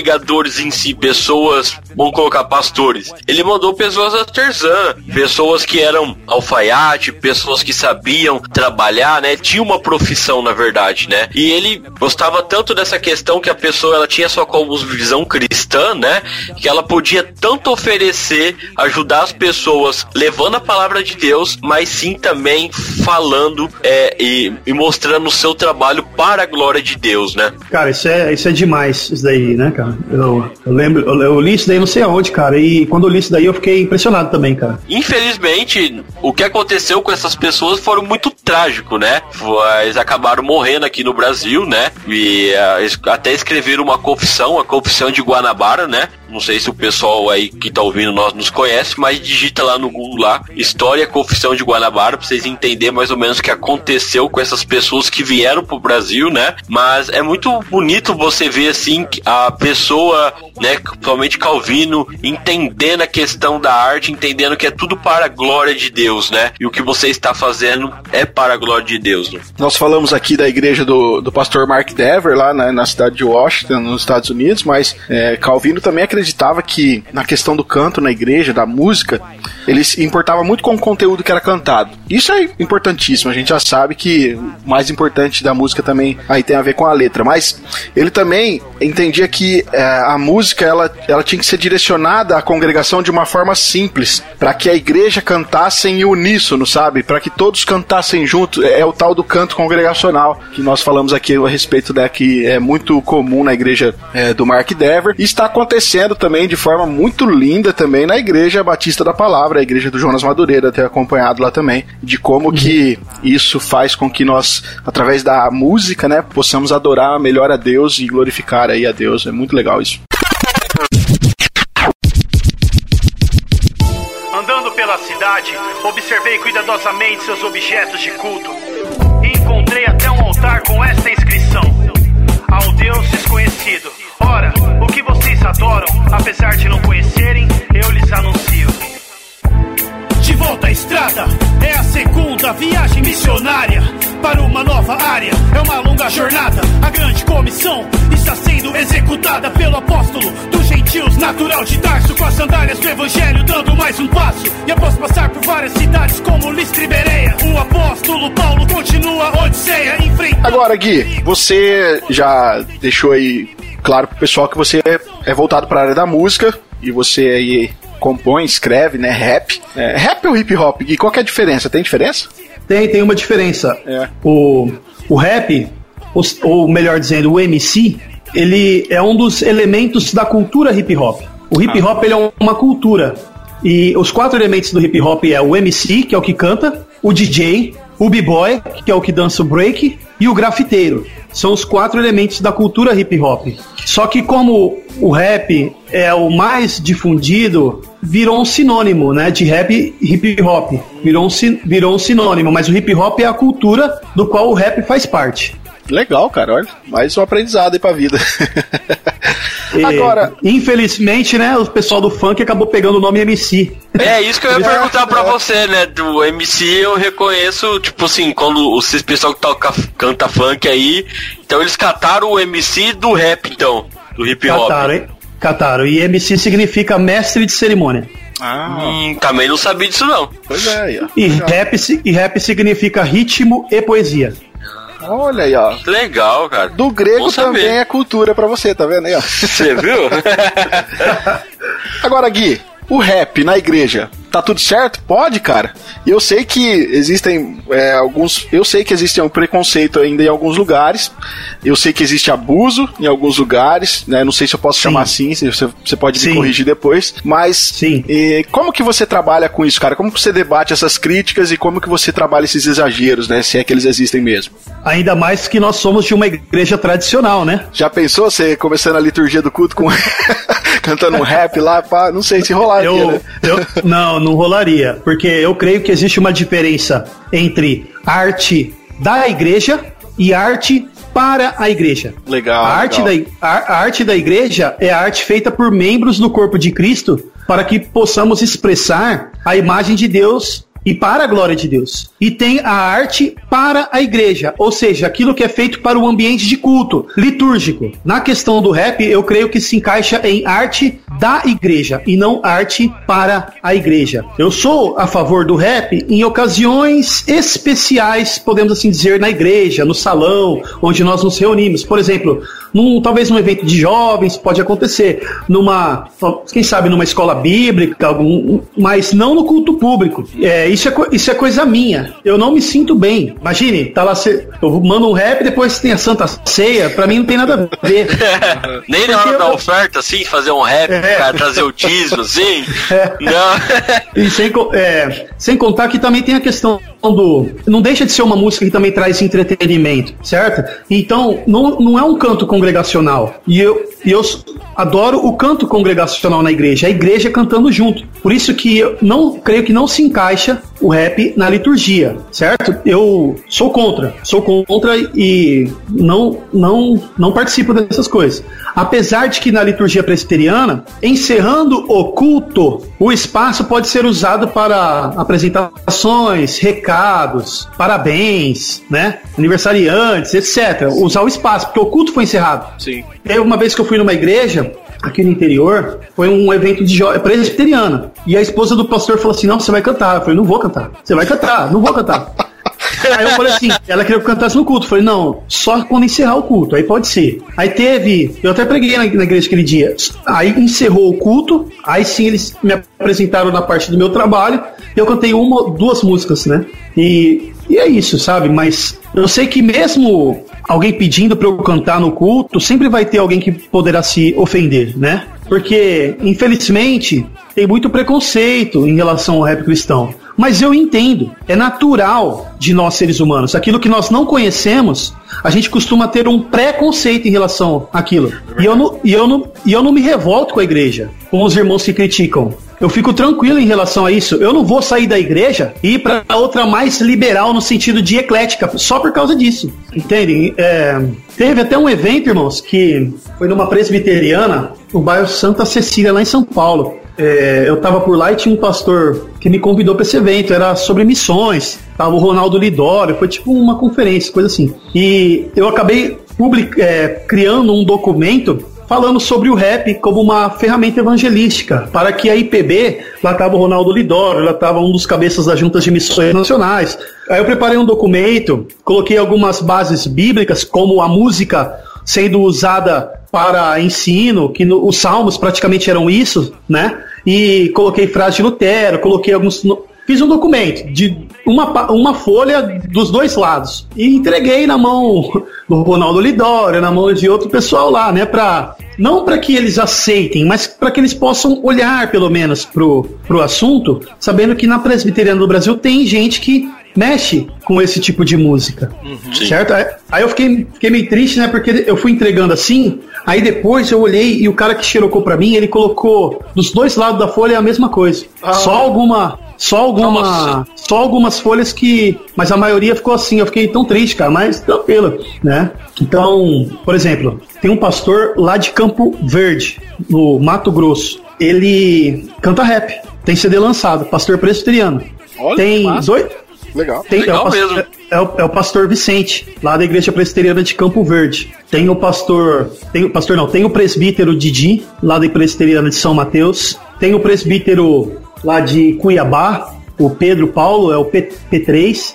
em si, pessoas, vamos colocar pastores. Ele mandou pessoas artesãs, pessoas que eram alfaiate, pessoas que sabiam trabalhar, né? Tinha uma profissão, na verdade, né? E ele gostava tanto dessa questão que a pessoa ela tinha sua visão cristã, né? Que ela podia tanto oferecer, ajudar as pessoas levando a palavra de Deus, mas sim também falando é, e, e mostrando o seu trabalho para a glória de Deus, né? Cara, isso é, isso é demais, isso daí, né, cara? Eu, eu lembro, eu, eu li isso daí não sei aonde, cara, e quando eu li isso daí eu fiquei impressionado também, cara. Infelizmente, o que aconteceu com essas pessoas foram muito trágico, né? Eles acabaram morrendo aqui no Brasil, né? E uh, até escreveram uma confissão, a confissão de Guanabara, né? Não sei se o pessoal aí que tá ouvindo nós nos conhece, mas digita lá no Google lá, História Confissão de Guanabara, pra vocês entenderem mais ou menos o que aconteceu com essas pessoas que vieram pro Brasil, né? Mas é muito bonito você ver assim a pessoa, né, principalmente Calvino, entendendo a questão da arte, entendendo que é tudo para a glória de Deus, né? E o que você está fazendo é para a glória de Deus. Né? Nós falamos aqui da igreja do, do pastor Mark Dever, lá na, na cidade de Washington, nos Estados Unidos, mas é, Calvino também acreditava que na questão do canto na igreja, da música, ele se importava muito com o conteúdo que era cantado. Isso é importantíssimo, a gente já sabe que o mais importante da música também aí tem a ver com a letra, mas ele também entendia que é, a música ela, ela tinha que ser direcionada à congregação de uma forma simples, para que a igreja cantasse em uníssono, sabe? Para que todos cantassem junto. É, é, o tal do canto congregacional que nós falamos aqui a respeito da né, que é muito comum na igreja é, do Mark Dever e está acontecendo também de forma muito linda também na igreja Batista da Palavra, a igreja do Jonas Madureira, ter acompanhado lá também, de como uhum. que isso faz com que nós, através da música, né, possamos adorar melhor a Deus e glorificar aí a Deus. É muito legal isso. Cidade, observei cuidadosamente seus objetos de culto e encontrei até um altar com esta inscrição: Ao Deus desconhecido. Ora, o que vocês adoram, apesar de não conhecerem, eu lhes anuncio. A segunda viagem missionária para uma nova área. É uma longa jornada, a grande comissão está sendo executada pelo apóstolo dos gentios, natural de Tarso, com as sandálias do evangelho, dando mais um passo. E após passar por várias cidades como Listra e Bereia, o apóstolo Paulo continua a Odisseia enfrentando. Agora, Gui, você já deixou aí claro pro pessoal que você é voltado para a área da música e você aí compõe, escreve, né? Rap. É, rap ou hip hop? E qual é a diferença? Tem diferença? Tem, tem uma diferença. É. O, o rap, ou melhor dizendo, o MC, ele é um dos elementos da cultura hip hop. O hip hop ah. ele é uma cultura. E os quatro elementos do hip hop é o MC, que é o que canta, o DJ, o b-boy, que é o que dança o break, e o grafiteiro. São os quatro elementos da cultura hip hop. Só que como o rap é o mais difundido, virou um sinônimo, né, de rap e hip hop. Virou um, virou um sinônimo, mas o hip hop é a cultura do qual o rap faz parte. Legal, cara, olha, mais um aprendizado aí pra vida. E, Agora, infelizmente, né, o pessoal do funk acabou pegando o nome MC. É isso que eu ia perguntar pra você, né? Do MC eu reconheço, tipo assim, quando o pessoal que toca, canta funk aí, então eles cataram o MC do rap, então, do hip hop. Cataram, hein? Cataram. E MC significa mestre de cerimônia. Ah. Hum, também não sabia disso não. Pois é, aí, E rap, e rap significa ritmo e poesia. Olha aí, ó. Legal, cara. Do grego também é cultura para você, tá vendo aí, ó? Você viu? Agora, Gui, o rap na igreja tá tudo certo? Pode, cara. E eu sei que existem é, alguns. Eu sei que existe um preconceito ainda em alguns lugares. Eu sei que existe abuso em alguns lugares. Né? Não sei se eu posso Sim. chamar assim, se você, você pode Sim. me corrigir depois. Mas Sim. E, como que você trabalha com isso, cara? Como que você debate essas críticas e como que você trabalha esses exageros, né? Se é que eles existem mesmo. Ainda mais que nós somos de uma igreja tradicional, né? Já pensou você começando a liturgia do culto com cantando um rap lá? Pá? Não sei se rolar. Eu, né? eu, não, não rolaria, porque eu creio que existe uma diferença entre arte da igreja e arte para a igreja. Legal. A arte, legal. Da, a, a arte da igreja é a arte feita por membros do corpo de Cristo para que possamos expressar a imagem de Deus e para a glória de Deus. E tem a arte para a igreja, ou seja, aquilo que é feito para o ambiente de culto, litúrgico. Na questão do rap, eu creio que se encaixa em arte da igreja e não arte para a igreja. Eu sou a favor do rap em ocasiões especiais, podemos assim dizer, na igreja, no salão, onde nós nos reunimos. Por exemplo, num, talvez num evento de jovens, pode acontecer, numa, quem sabe numa escola bíblica, algum, mas não no culto público. É, isso, é, isso é coisa minha. Eu não me sinto bem. Imagine, tá lá, eu mando um rap, depois tem a Santa Ceia, pra mim não tem nada a ver. Nem na hora da oferta, assim, fazer um rap, é. cara, trazer o dízimo, assim. É. Não. e sem, é, sem contar que também tem a questão do. Não deixa de ser uma música que também traz entretenimento, certo? Então, não, não é um canto congregacional. E eu, e eu adoro o canto congregacional na igreja, a igreja cantando junto. Por isso que eu não creio que não se encaixa o rap na liturgia, certo? Eu sou contra, sou contra e não não não participo dessas coisas. Apesar de que na liturgia presbiteriana, encerrando o culto, o espaço pode ser usado para apresentações, recados parabéns, né? Aniversariantes, etc. Usar o espaço, porque o culto foi encerrado. Sim. Teve uma vez que eu fui numa igreja, aqui no interior, foi um evento de jo- presbiteriana. E a esposa do pastor falou assim: Não, você vai cantar. Eu falei: Não vou cantar. Você vai cantar, não vou cantar. Aí eu falei assim, ela queria que eu cantasse no culto. Eu falei, não, só quando encerrar o culto, aí pode ser. Aí teve, eu até preguei na, na igreja aquele dia. Aí encerrou o culto, aí sim eles me apresentaram na parte do meu trabalho, eu cantei uma, duas músicas, né? E, e é isso, sabe? Mas eu sei que mesmo alguém pedindo pra eu cantar no culto, sempre vai ter alguém que poderá se ofender, né? Porque, infelizmente, tem muito preconceito em relação ao rap cristão. Mas eu entendo, é natural de nós seres humanos. Aquilo que nós não conhecemos, a gente costuma ter um preconceito em relação àquilo. E eu não, e eu não, e eu não me revolto com a igreja, com os irmãos que criticam. Eu fico tranquilo em relação a isso. Eu não vou sair da igreja e ir para outra mais liberal no sentido de eclética, só por causa disso. Entendem? É, teve até um evento, irmãos, que foi numa presbiteriana, no bairro Santa Cecília, lá em São Paulo. É, eu tava por lá e tinha um pastor que me convidou para esse evento, era sobre missões. Tava o Ronaldo Lidório, foi tipo uma conferência, coisa assim. E eu acabei public, é, criando um documento falando sobre o rap como uma ferramenta evangelística, para que a IPB, lá estava o Ronaldo Lidório, lá estava um dos cabeças das juntas de missões nacionais. Aí eu preparei um documento, coloquei algumas bases bíblicas, como a música sendo usada para ensino, que no, os salmos praticamente eram isso, né? E coloquei frase de Lutero, coloquei alguns. Fiz um documento de uma, uma folha dos dois lados e entreguei na mão do Ronaldo Lidório, na mão de outro pessoal lá, né? Pra, não para que eles aceitem, mas para que eles possam olhar pelo menos pro, pro assunto, sabendo que na Presbiteriana do Brasil tem gente que mexe com esse tipo de música. certo? Aí, eu fiquei, fiquei meio triste, né? Porque eu fui entregando assim, aí depois eu olhei e o cara que xerocou pra mim, ele colocou dos dois lados da folha a mesma coisa. Só alguma. Só alguma. Nossa. Só algumas folhas que. Mas a maioria ficou assim. Eu fiquei tão triste, cara, mas tranquilo, né? Então, por exemplo, tem um pastor lá de Campo Verde, no Mato Grosso. Ele canta rap. Tem CD lançado, pastor presbiteriano. Olha, tem massa. dois. Legal. Tem, Legal é, o pastor, mesmo. É, o, é o pastor Vicente, lá da Igreja Presbiteriana de Campo Verde. Tem o pastor. Tem o pastor não, tem o presbítero Didi, lá da Presbiteriana de São Mateus. Tem o presbítero lá de Cuiabá, o Pedro Paulo, é o P, P3.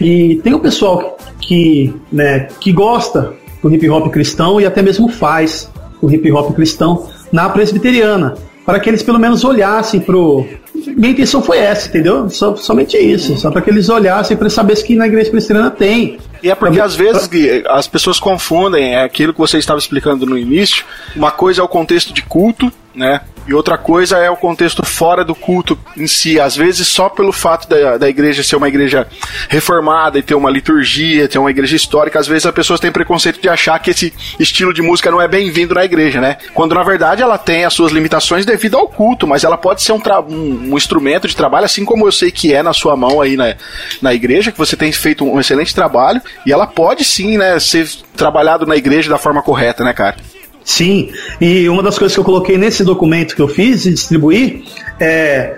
E tem o pessoal que, né, que gosta do hip hop cristão e até mesmo faz o hip hop cristão na presbiteriana. Para que eles pelo menos olhassem pro. Minha intenção foi essa, entendeu? Só, somente isso. Só para que eles olhassem para saber que na igreja presbiteriana tem. E é porque às vezes Gui, as pessoas confundem é aquilo que você estava explicando no início. Uma coisa é o contexto de culto, né? E outra coisa é o contexto fora do culto em si. Às vezes, só pelo fato da, da igreja ser uma igreja reformada e ter uma liturgia, ter uma igreja histórica, às vezes as pessoas têm preconceito de achar que esse estilo de música não é bem-vindo na igreja, né? Quando na verdade ela tem as suas limitações devido ao culto, mas ela pode ser um, um, um instrumento de trabalho, assim como eu sei que é na sua mão aí na, na igreja, que você tem feito um excelente trabalho, e ela pode sim, né, ser trabalhado na igreja da forma correta, né, cara? Sim, e uma das coisas que eu coloquei nesse documento que eu fiz e distribuí é,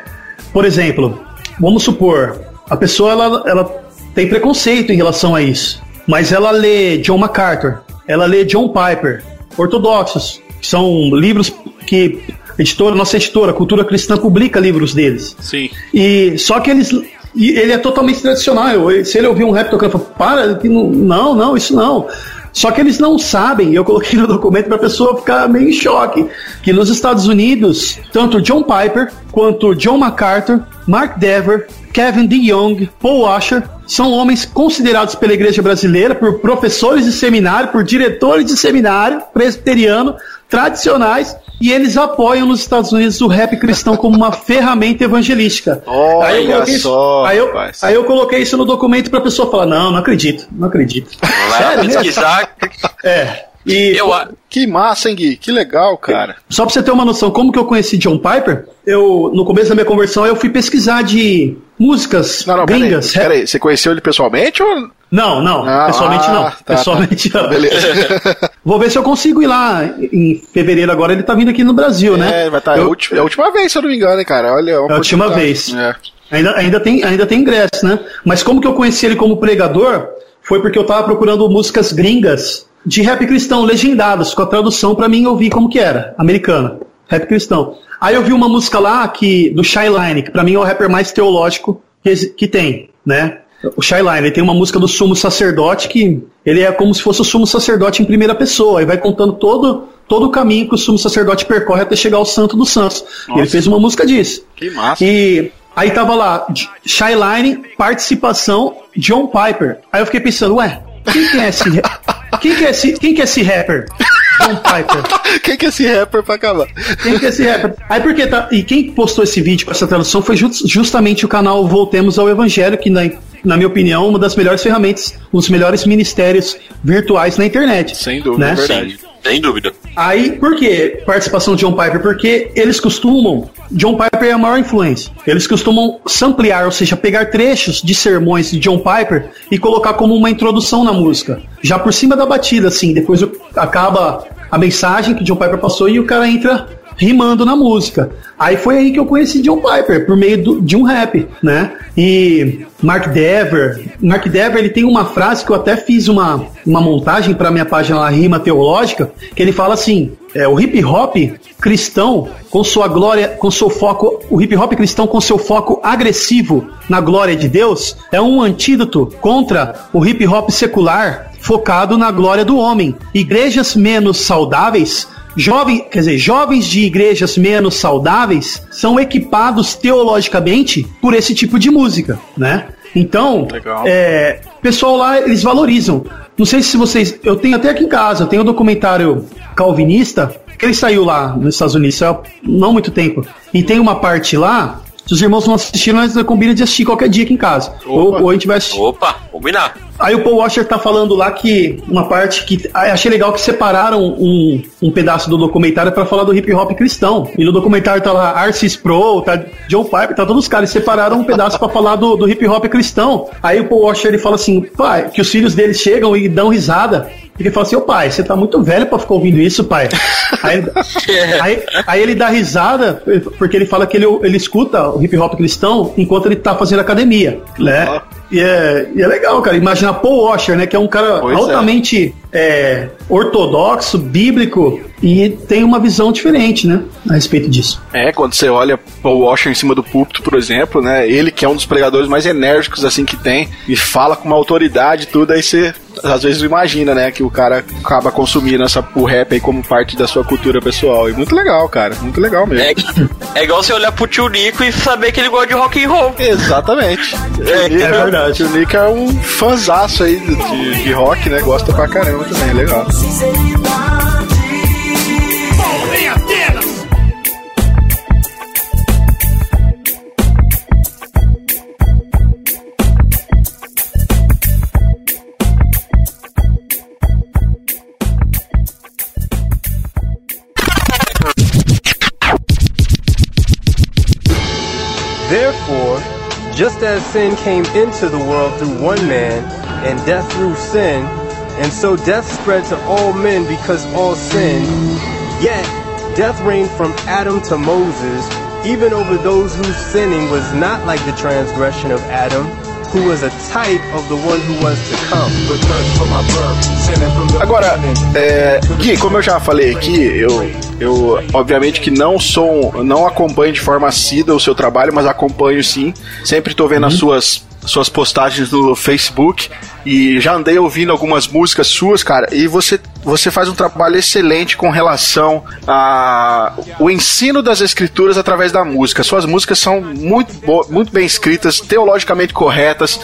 por exemplo, vamos supor, a pessoa ela, ela tem preconceito em relação a isso, mas ela lê John MacArthur, ela lê John Piper, ortodoxos, que são livros que a editora, nossa editora, Cultura Cristã, publica livros deles. Sim. E só que eles. E ele é totalmente tradicional. Eu- Se ele ouvir um rap tocando, eu falo, para, não, não, isso não. Só que eles não sabem, eu coloquei no documento para a pessoa ficar meio em choque, que nos Estados Unidos, tanto John Piper quanto John MacArthur, Mark Dever, Kevin DeYoung, Paul Washer são homens considerados pela igreja brasileira, por professores de seminário, por diretores de seminário presbiteriano, tradicionais, e eles apoiam nos Estados Unidos o rap cristão como uma ferramenta evangelística. Olha Aí eu coloquei isso- só, aí eu, aí eu coloquei isso no documento pra pessoa falar: não, não acredito, não acredito. Lá Sério pesquisar. É. E Eu, a- Que massa, hein, Gui? Que legal, cara. só pra você ter uma noção, como que eu conheci John Piper, eu, no começo da minha conversão, eu fui pesquisar de músicas Não, não, peraí, gringas. rap- peraí. Você conheceu ele pessoalmente ou. Não, não, Ah, pessoalmente não. tá, tá. pessoalmente não. Beleza. Vou ver se eu consigo ir lá em fevereiro agora. Ele tá vindo aqui no Brasil, né? É, vai estar. É, a Eu- última- é a última vez, se eu não me engano, hein, cara. Olha, é uma É a última vez. É. Ainda, ainda, tem, ainda tem ingresso, né? Mas como que eu conheci ele como pregador? Foi porque eu tava procurando músicas gringas de rap cristão, legendadas, com a tradução para mim eu vi como que era, americana, rap cristão. Aí eu vi uma música lá que do Shyline, que para mim é o rapper mais teológico que, que tem, né? O Shyline, ele tem uma música do sumo sacerdote que ele é como se fosse o sumo sacerdote em primeira pessoa, e vai contando todo, todo o caminho que o sumo sacerdote percorre até chegar ao santo dos santos. Ele fez uma música disso. Que massa. E aí tava lá, Shyline, participação John Piper. Aí eu fiquei pensando, ué, quem que é esse, quem que é esse, quem que é esse rapper? John Piper. Quem que é esse rapper pra acabar? Quem que é esse rapper? Aí porque tá. E quem postou esse vídeo com essa tradução foi just, justamente o canal Voltemos ao Evangelho, que na, na minha opinião, uma das melhores ferramentas, um dos melhores ministérios virtuais na internet. Sem dúvida, né? é verdade. Sem dúvida. Aí, por que participação de John Piper? Porque eles costumam. John Piper é a maior influência. Eles costumam samplear, ou seja, pegar trechos de sermões de John Piper e colocar como uma introdução na música. Já por cima da batida, assim. Depois acaba a mensagem que John Piper passou e o cara entra rimando na música. Aí foi aí que eu conheci John Piper, por meio do, de um rap, né? E Mark Dever, Mark Dever, ele tem uma frase que eu até fiz uma, uma montagem para minha página lá, Rima Teológica, que ele fala assim: é, o hip hop cristão com sua glória, com seu foco, o hip hop cristão com seu foco agressivo na glória de Deus é um antídoto contra o hip hop secular focado na glória do homem. Igrejas menos saudáveis Jovem, quer dizer, jovens de igrejas menos saudáveis são equipados teologicamente por esse tipo de música, né? Então, é, pessoal lá eles valorizam. Não sei se vocês, eu tenho até aqui em casa, eu tenho um documentário calvinista que ele saiu lá nos Estados Unidos há não muito tempo. E tem uma parte lá se os irmãos não assistiram, nós combina de assistir qualquer dia aqui em casa. Ou, ou, a gente vai assistir. Opa, combinar. Aí o Paul Washer tá falando lá que uma parte que. Ah, achei legal que separaram um, um pedaço do documentário para falar do hip hop cristão. E no documentário tá lá Arcis Pro, tá John Piper, tá todos os caras. separaram um pedaço para falar do, do hip hop cristão. Aí o Paul Washer ele fala assim: pai, que os filhos dele chegam e dão risada. Ele fala assim, ô pai, você tá muito velho pra ficar ouvindo isso, pai. Aí, aí, aí, ele dá risada, porque ele fala que ele, ele escuta o hip hop cristão enquanto ele tá fazendo academia, né? E é, e é legal, cara. Imagina Paul Washer, né? Que é um cara pois é. altamente é. É, ortodoxo, bíblico, e tem uma visão diferente, né? A respeito disso. É, quando você olha Paul Washer em cima do púlpito, por exemplo, né? Ele que é um dos pregadores mais enérgicos, assim, que tem, e fala com uma autoridade e tudo, aí você às vezes imagina, né, que o cara acaba consumindo essa, o rap aí como parte da sua cultura pessoal. E muito legal, cara. Muito legal mesmo. É, é igual você olhar pro tio Nico e saber que ele gosta de rock and roll. Exatamente. É, é verdade. O tio Nico é um fanzaço aí de, de rock, né? Gosta pra caramba também, legal. Just as sin came into the world through one man, and death through sin, and so death spread to all men because all sinned, yet death reigned from Adam to Moses, even over those whose sinning was not like the transgression of Adam, who was a type of the one who was to come. Agora, é, Gui, como eu já falei aqui, eu, eu obviamente que não sou, não acompanho de forma assídua o seu trabalho, mas acompanho sim. Sempre estou vendo uhum. as suas suas postagens no Facebook e já andei ouvindo algumas músicas suas, cara, e você, você faz um trabalho excelente com relação a o ensino das escrituras através da música. Suas músicas são muito, muito bem escritas, teologicamente corretas,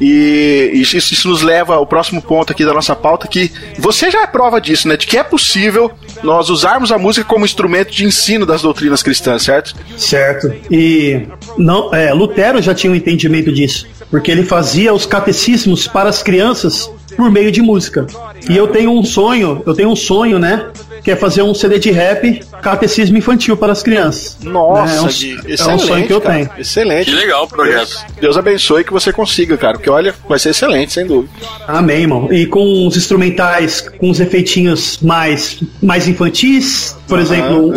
e isso, isso nos leva ao próximo ponto aqui da nossa pauta, que você já é prova disso, né? De que é possível nós usarmos a música como instrumento de ensino das doutrinas cristãs, certo? Certo. E não, é, Lutero já tinha um entendimento disso porque ele fazia os catecismos para as crianças por meio de música. E eu tenho um sonho, eu tenho um sonho, né? Que é fazer um CD de rap, catecismo infantil para as crianças. Nossa, né? é, um, é um sonho que eu cara. tenho. Excelente. Que legal o projeto. Deus, Deus abençoe que você consiga, cara. Porque olha, vai ser excelente, sem dúvida. Amém, irmão. E com os instrumentais, com os efeitinhos mais, mais infantis, por exemplo,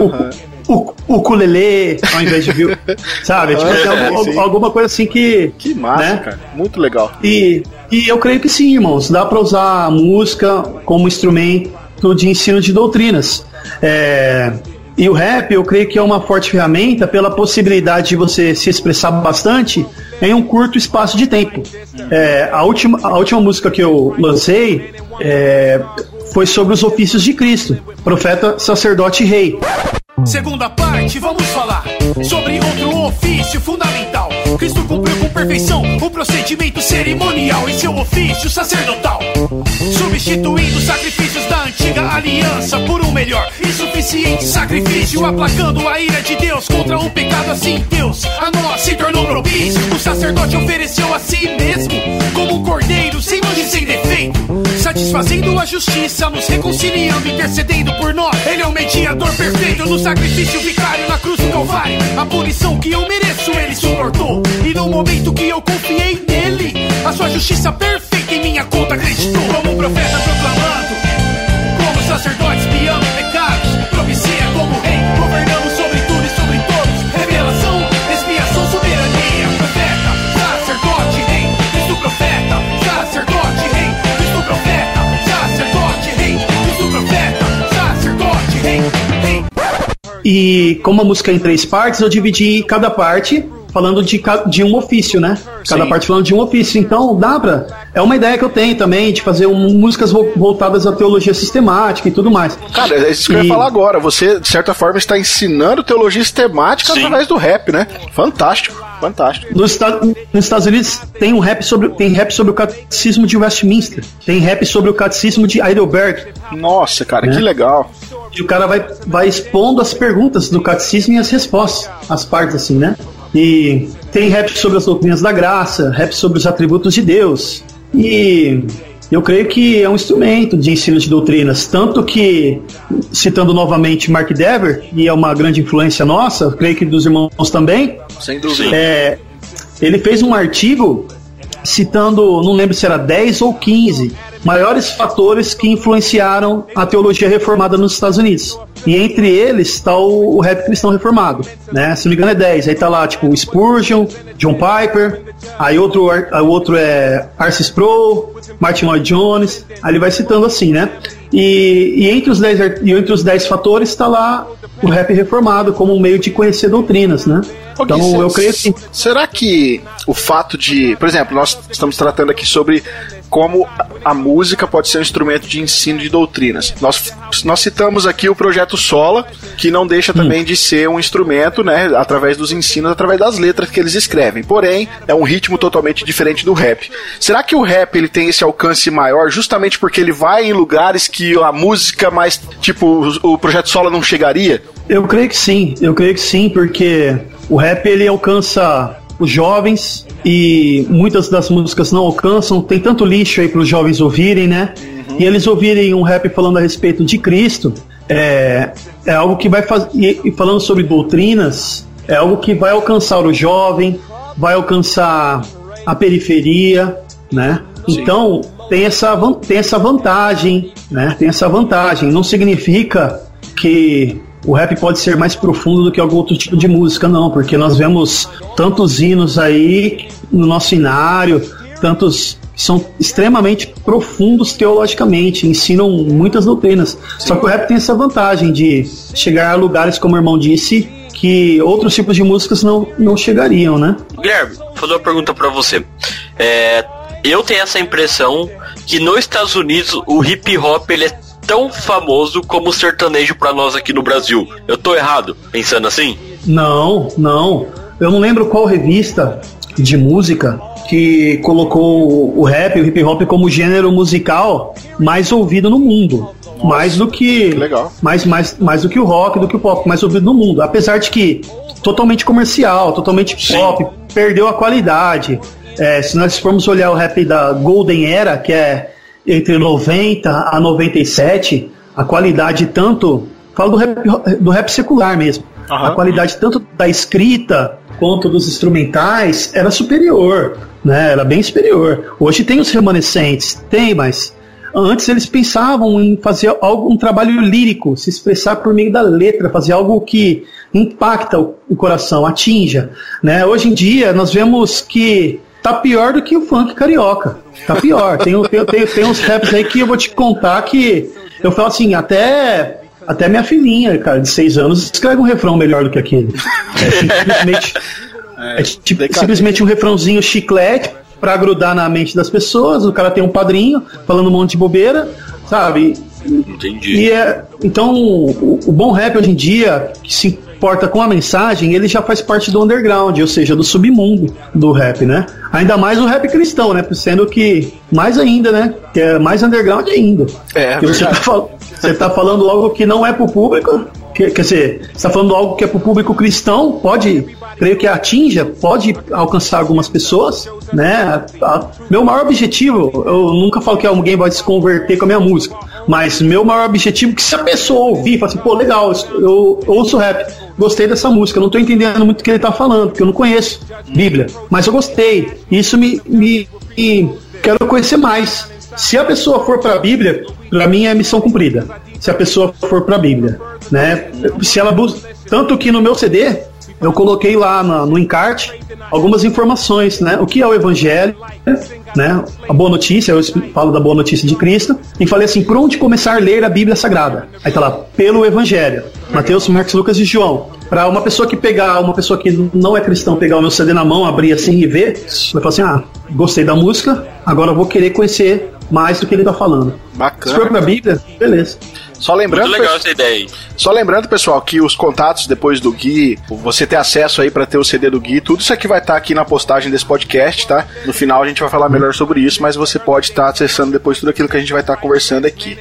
o, o ukulele ao invés de viu, sabe? Tipo, tem alguma coisa assim que. Que massa, né? cara. Muito legal. E, e eu creio que sim, irmãos. Dá para usar a música como instrumento de ensino de doutrinas. É, e o rap, eu creio que é uma forte ferramenta pela possibilidade de você se expressar bastante em um curto espaço de tempo. É, a, última, a última música que eu lancei é, foi sobre os ofícios de Cristo, profeta, sacerdote e rei. Segunda parte, vamos falar sobre outro ofício fundamental. Cristo cumpriu com perfeição o procedimento cerimonial em seu ofício sacerdotal, substituindo sacrifícios da antiga aliança por um melhor e suficiente sacrifício, aplacando a ira de Deus contra o pecado. Assim, Deus a nós se tornou propício. O sacerdote ofereceu a si mesmo como um cordeiro sem mancha e sem defeito, satisfazendo a justiça, nos reconciliando, intercedendo por nós. Ele é o mediador perfeito no sacrifício vicário na cruz do Calvário. A punição que eu mereço, ele suportou. E no momento que eu confiei nele, a sua justiça perfeita em minha conta acreditou. Como um profeta proclamando, E como a música é em três partes, eu dividi cada parte falando de, de um ofício, né? Cada Sim. parte falando de um ofício. Então, dá pra. É uma ideia que eu tenho também de fazer um, músicas voltadas à teologia sistemática e tudo mais. Cara, é isso que e... eu ia falar agora. Você, de certa forma, está ensinando teologia sistemática Sim. através do rap, né? Fantástico. Fantástico. Nos, nos, Estados Unidos tem um rap sobre tem rap sobre o catecismo de Westminster, tem rap sobre o catecismo de Heidelberg. Nossa, cara, né? que legal. E o cara vai, vai expondo as perguntas do catecismo e as respostas, as partes assim, né? E tem rap sobre as doutrinas da graça, rap sobre os atributos de Deus. E eu creio que é um instrumento de ensino de doutrinas, tanto que, citando novamente Mark Dever, e é uma grande influência nossa, creio que dos irmãos também. Sem dúvida. É, ele fez um artigo citando, não lembro se era 10 ou 15, maiores fatores que influenciaram a teologia reformada nos Estados Unidos. E entre eles está o, o, rap cristão reformado, né? Se não me engano é 10. Aí tá lá, tipo, Spurgeon, John Piper, aí outro, aí outro é Arcis Sproul, Martin Lloyd Jones, aí ele vai citando assim, né? E, e entre os 10 e entre os 10 fatores está lá o rap reformado como um meio de conhecer doutrinas, né? Então eu creio que. Será que o fato de. Por exemplo, nós estamos tratando aqui sobre como a música pode ser um instrumento de ensino de doutrinas. Nós, nós citamos aqui o projeto Sola, que não deixa também de ser um instrumento, né, através dos ensinos, através das letras que eles escrevem. Porém, é um ritmo totalmente diferente do rap. Será que o rap ele tem esse alcance maior justamente porque ele vai em lugares que a música mais, tipo, o, o projeto Sola não chegaria? Eu creio que sim, eu creio que sim, porque o rap ele alcança os jovens e muitas das músicas não alcançam. Tem tanto lixo aí para os jovens ouvirem, né? Uhum. E eles ouvirem um rap falando a respeito de Cristo é, é algo que vai fazer. E falando sobre doutrinas, é algo que vai alcançar o jovem, vai alcançar a periferia, né? Sim. Então tem essa, tem essa vantagem, né? Tem essa vantagem. Não significa que o rap pode ser mais profundo do que algum outro tipo de música, não, porque nós vemos tantos hinos aí no nosso inário, tantos são extremamente profundos teologicamente, ensinam muitas doutrinas. Sim. Só que o rap tem essa vantagem de chegar a lugares, como o irmão disse, que outros tipos de músicas não, não chegariam, né? Guilherme, vou fazer uma pergunta para você. É, eu tenho essa impressão que nos Estados Unidos o hip hop ele é tão famoso como o sertanejo para nós aqui no Brasil. Eu tô errado pensando assim? Não, não. Eu não lembro qual revista de música que colocou o rap e o hip hop como gênero musical mais ouvido no mundo. Nossa, mais do que, que legal. Mais, mais, mais do que o rock, do que o pop, mais ouvido no mundo. Apesar de que totalmente comercial, totalmente Sim. pop, perdeu a qualidade. É, se nós formos olhar o rap da Golden Era, que é entre 90 a 97, a qualidade tanto. Falo do rap, do rap secular mesmo. Uhum. A qualidade tanto da escrita quanto dos instrumentais era superior, né? Era bem superior. Hoje tem os remanescentes, tem, mas Antes eles pensavam em fazer algo, um trabalho lírico, se expressar por meio da letra, fazer algo que impacta o, o coração, atinja. Né? Hoje em dia nós vemos que tá pior do que o funk carioca. Tá pior. tem, tem, tem, tem uns raps aí que eu vou te contar que eu falo assim, até até minha filhinha, cara, de seis anos, escreve um refrão melhor do que aquele. É simplesmente, é, é tipo, simplesmente um refrãozinho chiclete para grudar na mente das pessoas. O cara tem um padrinho falando um monte de bobeira, sabe? Entendi. E é, então, o, o bom rap hoje em dia, que se importa com a mensagem, ele já faz parte do underground, ou seja, do submundo do rap, né? Ainda mais o rap cristão, né? Sendo que mais ainda, né? Que é mais underground ainda. É, que você tá, você tá falando algo que não é pro público, quer dizer, você está falando algo que é para o público cristão, pode, creio que atinja, pode alcançar algumas pessoas, né? A, meu maior objetivo, eu nunca falo que alguém vai se converter com a minha música, mas meu maior objetivo é que se a pessoa ouvir, falar assim, pô, legal, eu ouço rap, gostei dessa música, não estou entendendo muito o que ele está falando, porque eu não conheço Bíblia, mas eu gostei, isso me, me, me quero conhecer mais. Se a pessoa for para a Bíblia, para mim é missão cumprida. Se a pessoa for para a Bíblia, né? Se ela busca, tanto que no meu CD eu coloquei lá no, no encarte algumas informações, né? O que é o Evangelho, né? A boa notícia, eu falo da boa notícia de Cristo e falei assim, por onde começar a ler a Bíblia Sagrada? Aí tá lá, pelo Evangelho, Mateus, Marcos, Lucas e João. Para uma pessoa que pegar, uma pessoa que não é cristão, pegar o meu CD na mão, abrir assim e ver, vai falar assim, ah, gostei da música, agora eu vou querer conhecer mais do que ele tá falando. Bacana. Se for pra Bíblia, beleza. Só lembrando, Muito legal essa ideia aí. Só lembrando, pessoal, que os contatos depois do Gui, você ter acesso aí para ter o CD do Gui, tudo isso aqui vai estar tá aqui na postagem desse podcast, tá? No final a gente vai falar melhor sobre isso, mas você pode estar tá acessando depois tudo aquilo que a gente vai estar tá conversando aqui.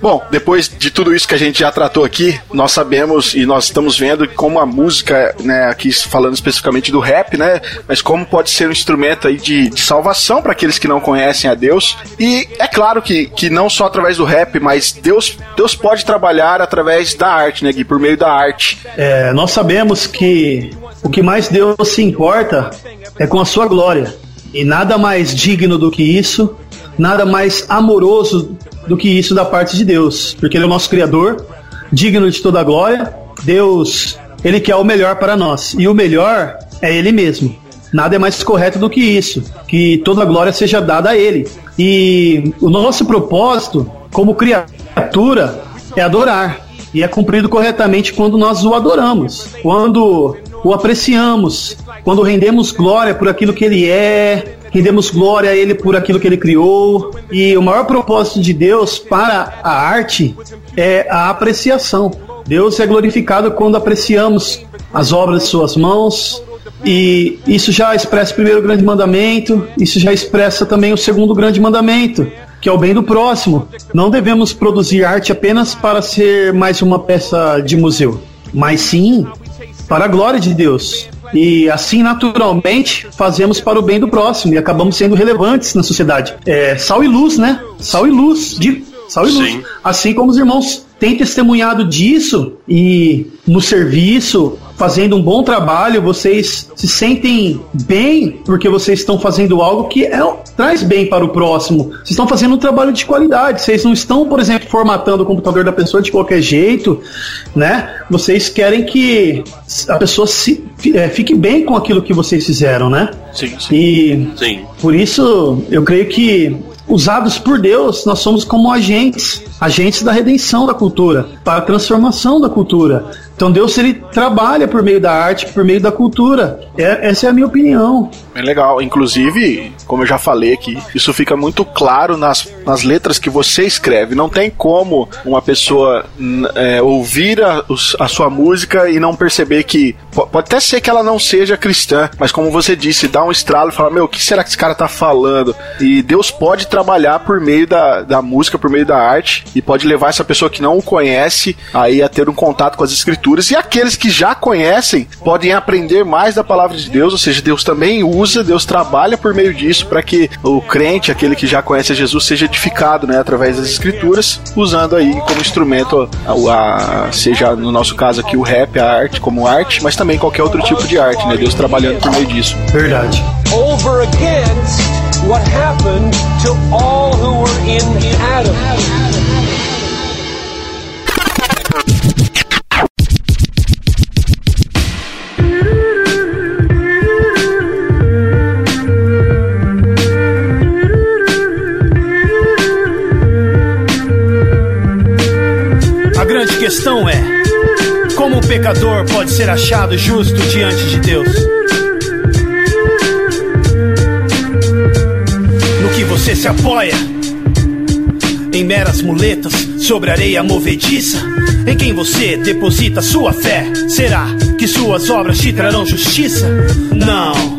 Bom, depois de tudo isso que a gente já tratou aqui, nós sabemos e nós estamos vendo como a música, né, aqui falando especificamente do rap, né, mas como pode ser um instrumento aí de, de salvação para aqueles que não conhecem a Deus. E é claro que, que não só através do rap, mas Deus, Deus pode trabalhar através da arte, né, Gui, por meio da arte. É, nós sabemos que o que mais Deus se importa é com a sua glória. E nada mais digno do que isso, nada mais amoroso do que isso da parte de Deus, porque Ele é o nosso Criador, digno de toda a glória. Deus, Ele quer o melhor para nós, e o melhor é Ele mesmo. Nada é mais correto do que isso, que toda a glória seja dada a Ele. E o nosso propósito, como criatura, é adorar. E é cumprido corretamente quando nós o adoramos, quando o apreciamos, quando rendemos glória por aquilo que Ele é, rendemos glória a Ele por aquilo que Ele criou. E o maior propósito de Deus para a arte é a apreciação. Deus é glorificado quando apreciamos as obras de Suas mãos. E isso já expressa o primeiro grande mandamento, isso já expressa também o segundo grande mandamento, que é o bem do próximo. Não devemos produzir arte apenas para ser mais uma peça de museu, mas sim para a glória de Deus. E assim, naturalmente, fazemos para o bem do próximo e acabamos sendo relevantes na sociedade. É, sal e luz, né? Sal e luz. De, sal e luz. Sim. Assim como os irmãos têm testemunhado disso e no serviço, fazendo um bom trabalho, vocês se sentem bem porque vocês estão fazendo algo que é, traz bem para o próximo. Vocês estão fazendo um trabalho de qualidade. Vocês não estão, por exemplo, formatando o computador da pessoa de qualquer jeito, né? Vocês querem que a pessoa se, é, fique bem com aquilo que vocês fizeram, né? Sim, sim. E Sim. por isso eu creio que usados por Deus, nós somos como agentes, agentes da redenção da cultura, para a transformação da cultura. Então Deus ele trabalha por meio da arte, por meio da cultura. É, essa é a minha opinião. Bem legal. Inclusive, como eu já falei aqui, isso fica muito claro nas, nas letras que você escreve. Não tem como uma pessoa é, ouvir a, a, sua música e não perceber que. Pode até ser que ela não seja cristã, mas como você disse, dá um estralo e fala: Meu, o que será que esse cara tá falando? E Deus pode trabalhar por meio da, da música, por meio da arte, e pode levar essa pessoa que não o conhece aí a ter um contato com as escrituras escrituras e aqueles que já conhecem podem aprender mais da palavra de Deus, ou seja, Deus também usa, Deus trabalha por meio disso para que o crente, aquele que já conhece Jesus, seja edificado, né, através das escrituras, usando aí como instrumento a, a, seja no nosso caso aqui o rap, a arte como arte, mas também qualquer outro tipo de arte, né? Deus trabalhando por meio disso. Verdade. Over against what happened to all who were in Adam. Pecador pode ser achado justo diante de Deus? No que você se apoia? Em meras muletas sobre areia movediça? Em quem você deposita sua fé? Será que suas obras te trarão justiça? Não.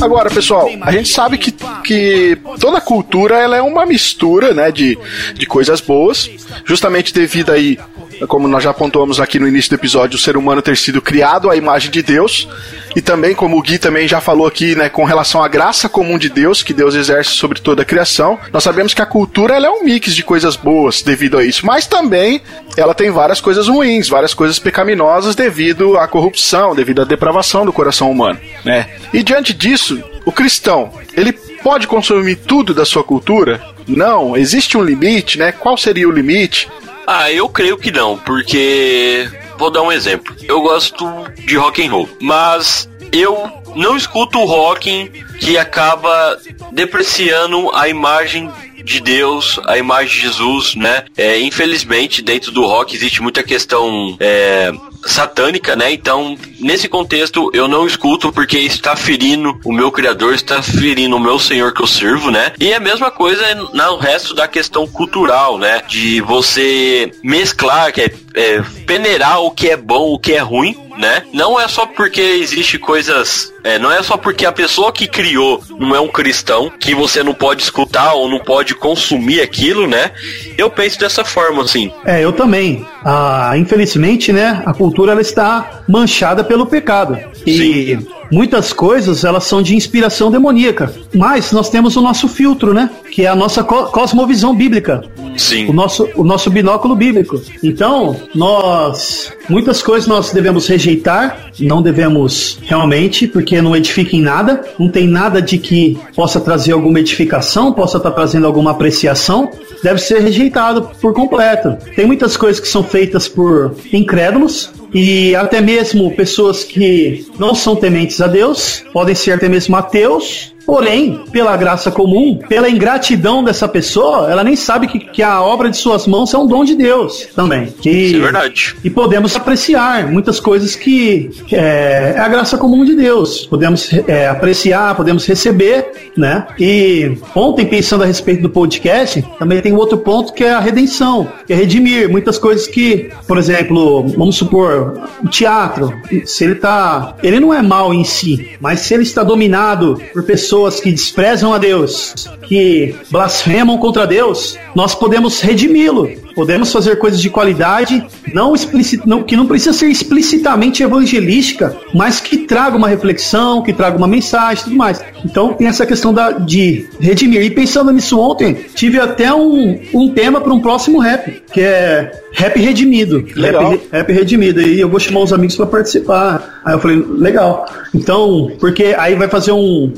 Agora, pessoal, a gente sabe que, que toda cultura ela é uma mistura né, de, de coisas boas, justamente devido aí como nós já apontamos aqui no início do episódio, o ser humano ter sido criado à imagem de Deus, e também, como o Gui também já falou aqui, né, com relação à graça comum de Deus, que Deus exerce sobre toda a criação, nós sabemos que a cultura ela é um mix de coisas boas devido a isso, mas também ela tem várias coisas ruins, várias coisas pecaminosas devido à corrupção, devido à depravação do coração humano, né? E diante disso, o cristão, ele pode consumir tudo da sua cultura? Não, existe um limite, né? Qual seria o limite? Ah, eu creio que não, porque vou dar um exemplo. Eu gosto de rock and roll, mas eu não escuto o rock que acaba depreciando a imagem de Deus, a imagem de Jesus, né? É, infelizmente, dentro do rock existe muita questão é, satânica, né? Então, nesse contexto, eu não escuto porque está ferindo o meu Criador, está ferindo o meu Senhor que eu sirvo, né? E a mesma coisa no resto da questão cultural, né? De você mesclar, que é, é peneirar o que é bom, o que é ruim, né? Não é só porque existe coisas. É, não é só porque a pessoa que criou não é um cristão que você não pode escutar ou não pode consumir aquilo, né? Eu penso dessa forma, assim. É, eu também. Ah, infelizmente, né? A cultura ela está manchada pelo pecado. E Sim. muitas coisas elas são de inspiração demoníaca. Mas nós temos o nosso filtro, né? Que é a nossa cosmovisão bíblica. Sim. O nosso, o nosso binóculo bíblico. Então, nós. Muitas coisas nós devemos rejeitar, não devemos realmente, porque não edifica em nada, não tem nada de que possa trazer alguma edificação, possa estar trazendo alguma apreciação, deve ser rejeitado por completo. Tem muitas coisas que são feitas por incrédulos, e até mesmo pessoas que não são tementes a Deus, podem ser até mesmo ateus, Porém, pela graça comum, pela ingratidão dessa pessoa, ela nem sabe que, que a obra de suas mãos é um dom de Deus também. E, Isso é verdade. E podemos apreciar muitas coisas que é, é a graça comum de Deus. Podemos é, apreciar, podemos receber, né? E ontem, pensando a respeito do podcast, também tem outro ponto que é a redenção, que é redimir. Muitas coisas que, por exemplo, vamos supor, o teatro, se ele tá. Ele não é mal em si, mas se ele está dominado por pessoas pessoas que desprezam a Deus, que blasfemam contra Deus, nós podemos redimi-lo. Podemos fazer coisas de qualidade, não, explicit, não que não precisa ser explicitamente evangelística, mas que traga uma reflexão, que traga uma mensagem, tudo mais. Então tem essa questão da, de redimir. E pensando nisso ontem, tive até um, um tema para um próximo rap, que é rap redimido. Legal. Rap, rap redimido. E eu vou chamar os amigos para participar. Aí eu falei, legal. Então, porque aí vai fazer um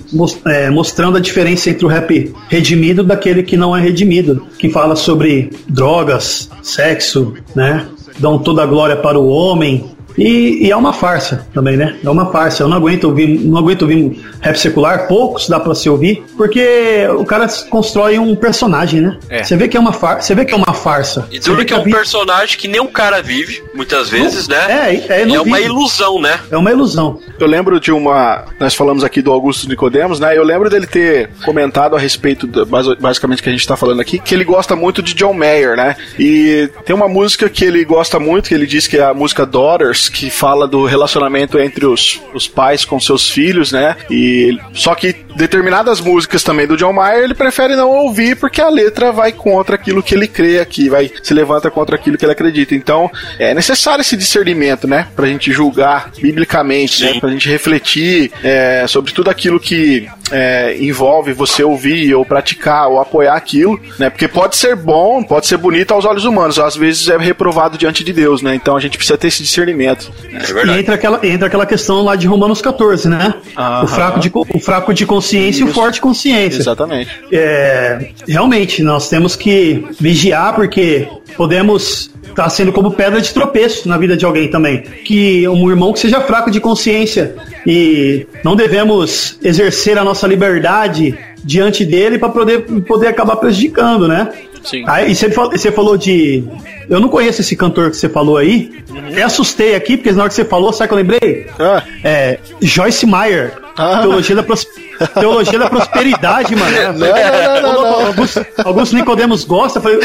é, mostrando a diferença entre o rap redimido daquele que não é redimido, que fala sobre drogas, sexo, né? Dão toda a glória para o homem, e, e, é uma farsa também, né? É uma farsa. Eu não aguento ouvir, não aguento ouvir rap secular, poucos dá para se ouvir, porque o cara constrói um personagem, né? É. Você vê que é uma farsa, você vê que é uma farsa. E duro que é um vi... personagem que nem um cara vive, muitas vezes, não, né? É, é, é uma ilusão, né? É uma ilusão. Eu lembro de uma, nós falamos aqui do Augusto Nicodemos, né? Eu lembro dele ter comentado a respeito do, basicamente que a gente tá falando aqui, que ele gosta muito de John Mayer, né? E tem uma música que ele gosta muito, que ele diz que é a música Daughters que fala do relacionamento entre os, os pais com seus filhos, né? E só que determinadas músicas também do John Mayer ele prefere não ouvir porque a letra vai contra aquilo que ele crê aqui, vai se levanta contra aquilo que ele acredita. Então é necessário esse discernimento, né? Pra gente julgar biblicamente, né? Pra gente refletir é, sobre tudo aquilo que é, envolve você ouvir ou praticar ou apoiar aquilo, né? Porque pode ser bom, pode ser bonito aos olhos humanos, às vezes é reprovado diante de Deus, né? Então a gente precisa ter esse discernimento. É e entra aquela, entra aquela questão lá de Romanos 14, né? O fraco de, o fraco de consciência Isso. e o forte consciência. Exatamente. É, realmente, nós temos que vigiar porque podemos estar tá sendo como pedra de tropeço na vida de alguém também. Que um irmão que seja fraco de consciência e não devemos exercer a nossa liberdade diante dele para poder, poder acabar prejudicando, né? Sim. Aí, e você, você falou de. Eu não conheço esse cantor que você falou aí. Uhum. Eu assustei aqui, porque na hora que você falou, sabe que eu lembrei? Ah. É, Joyce Meyer. Ah. Teologia, da pros... Teologia da prosperidade, mano. Não, não, não, não, Alguns, alguns Nicodemos. Falei,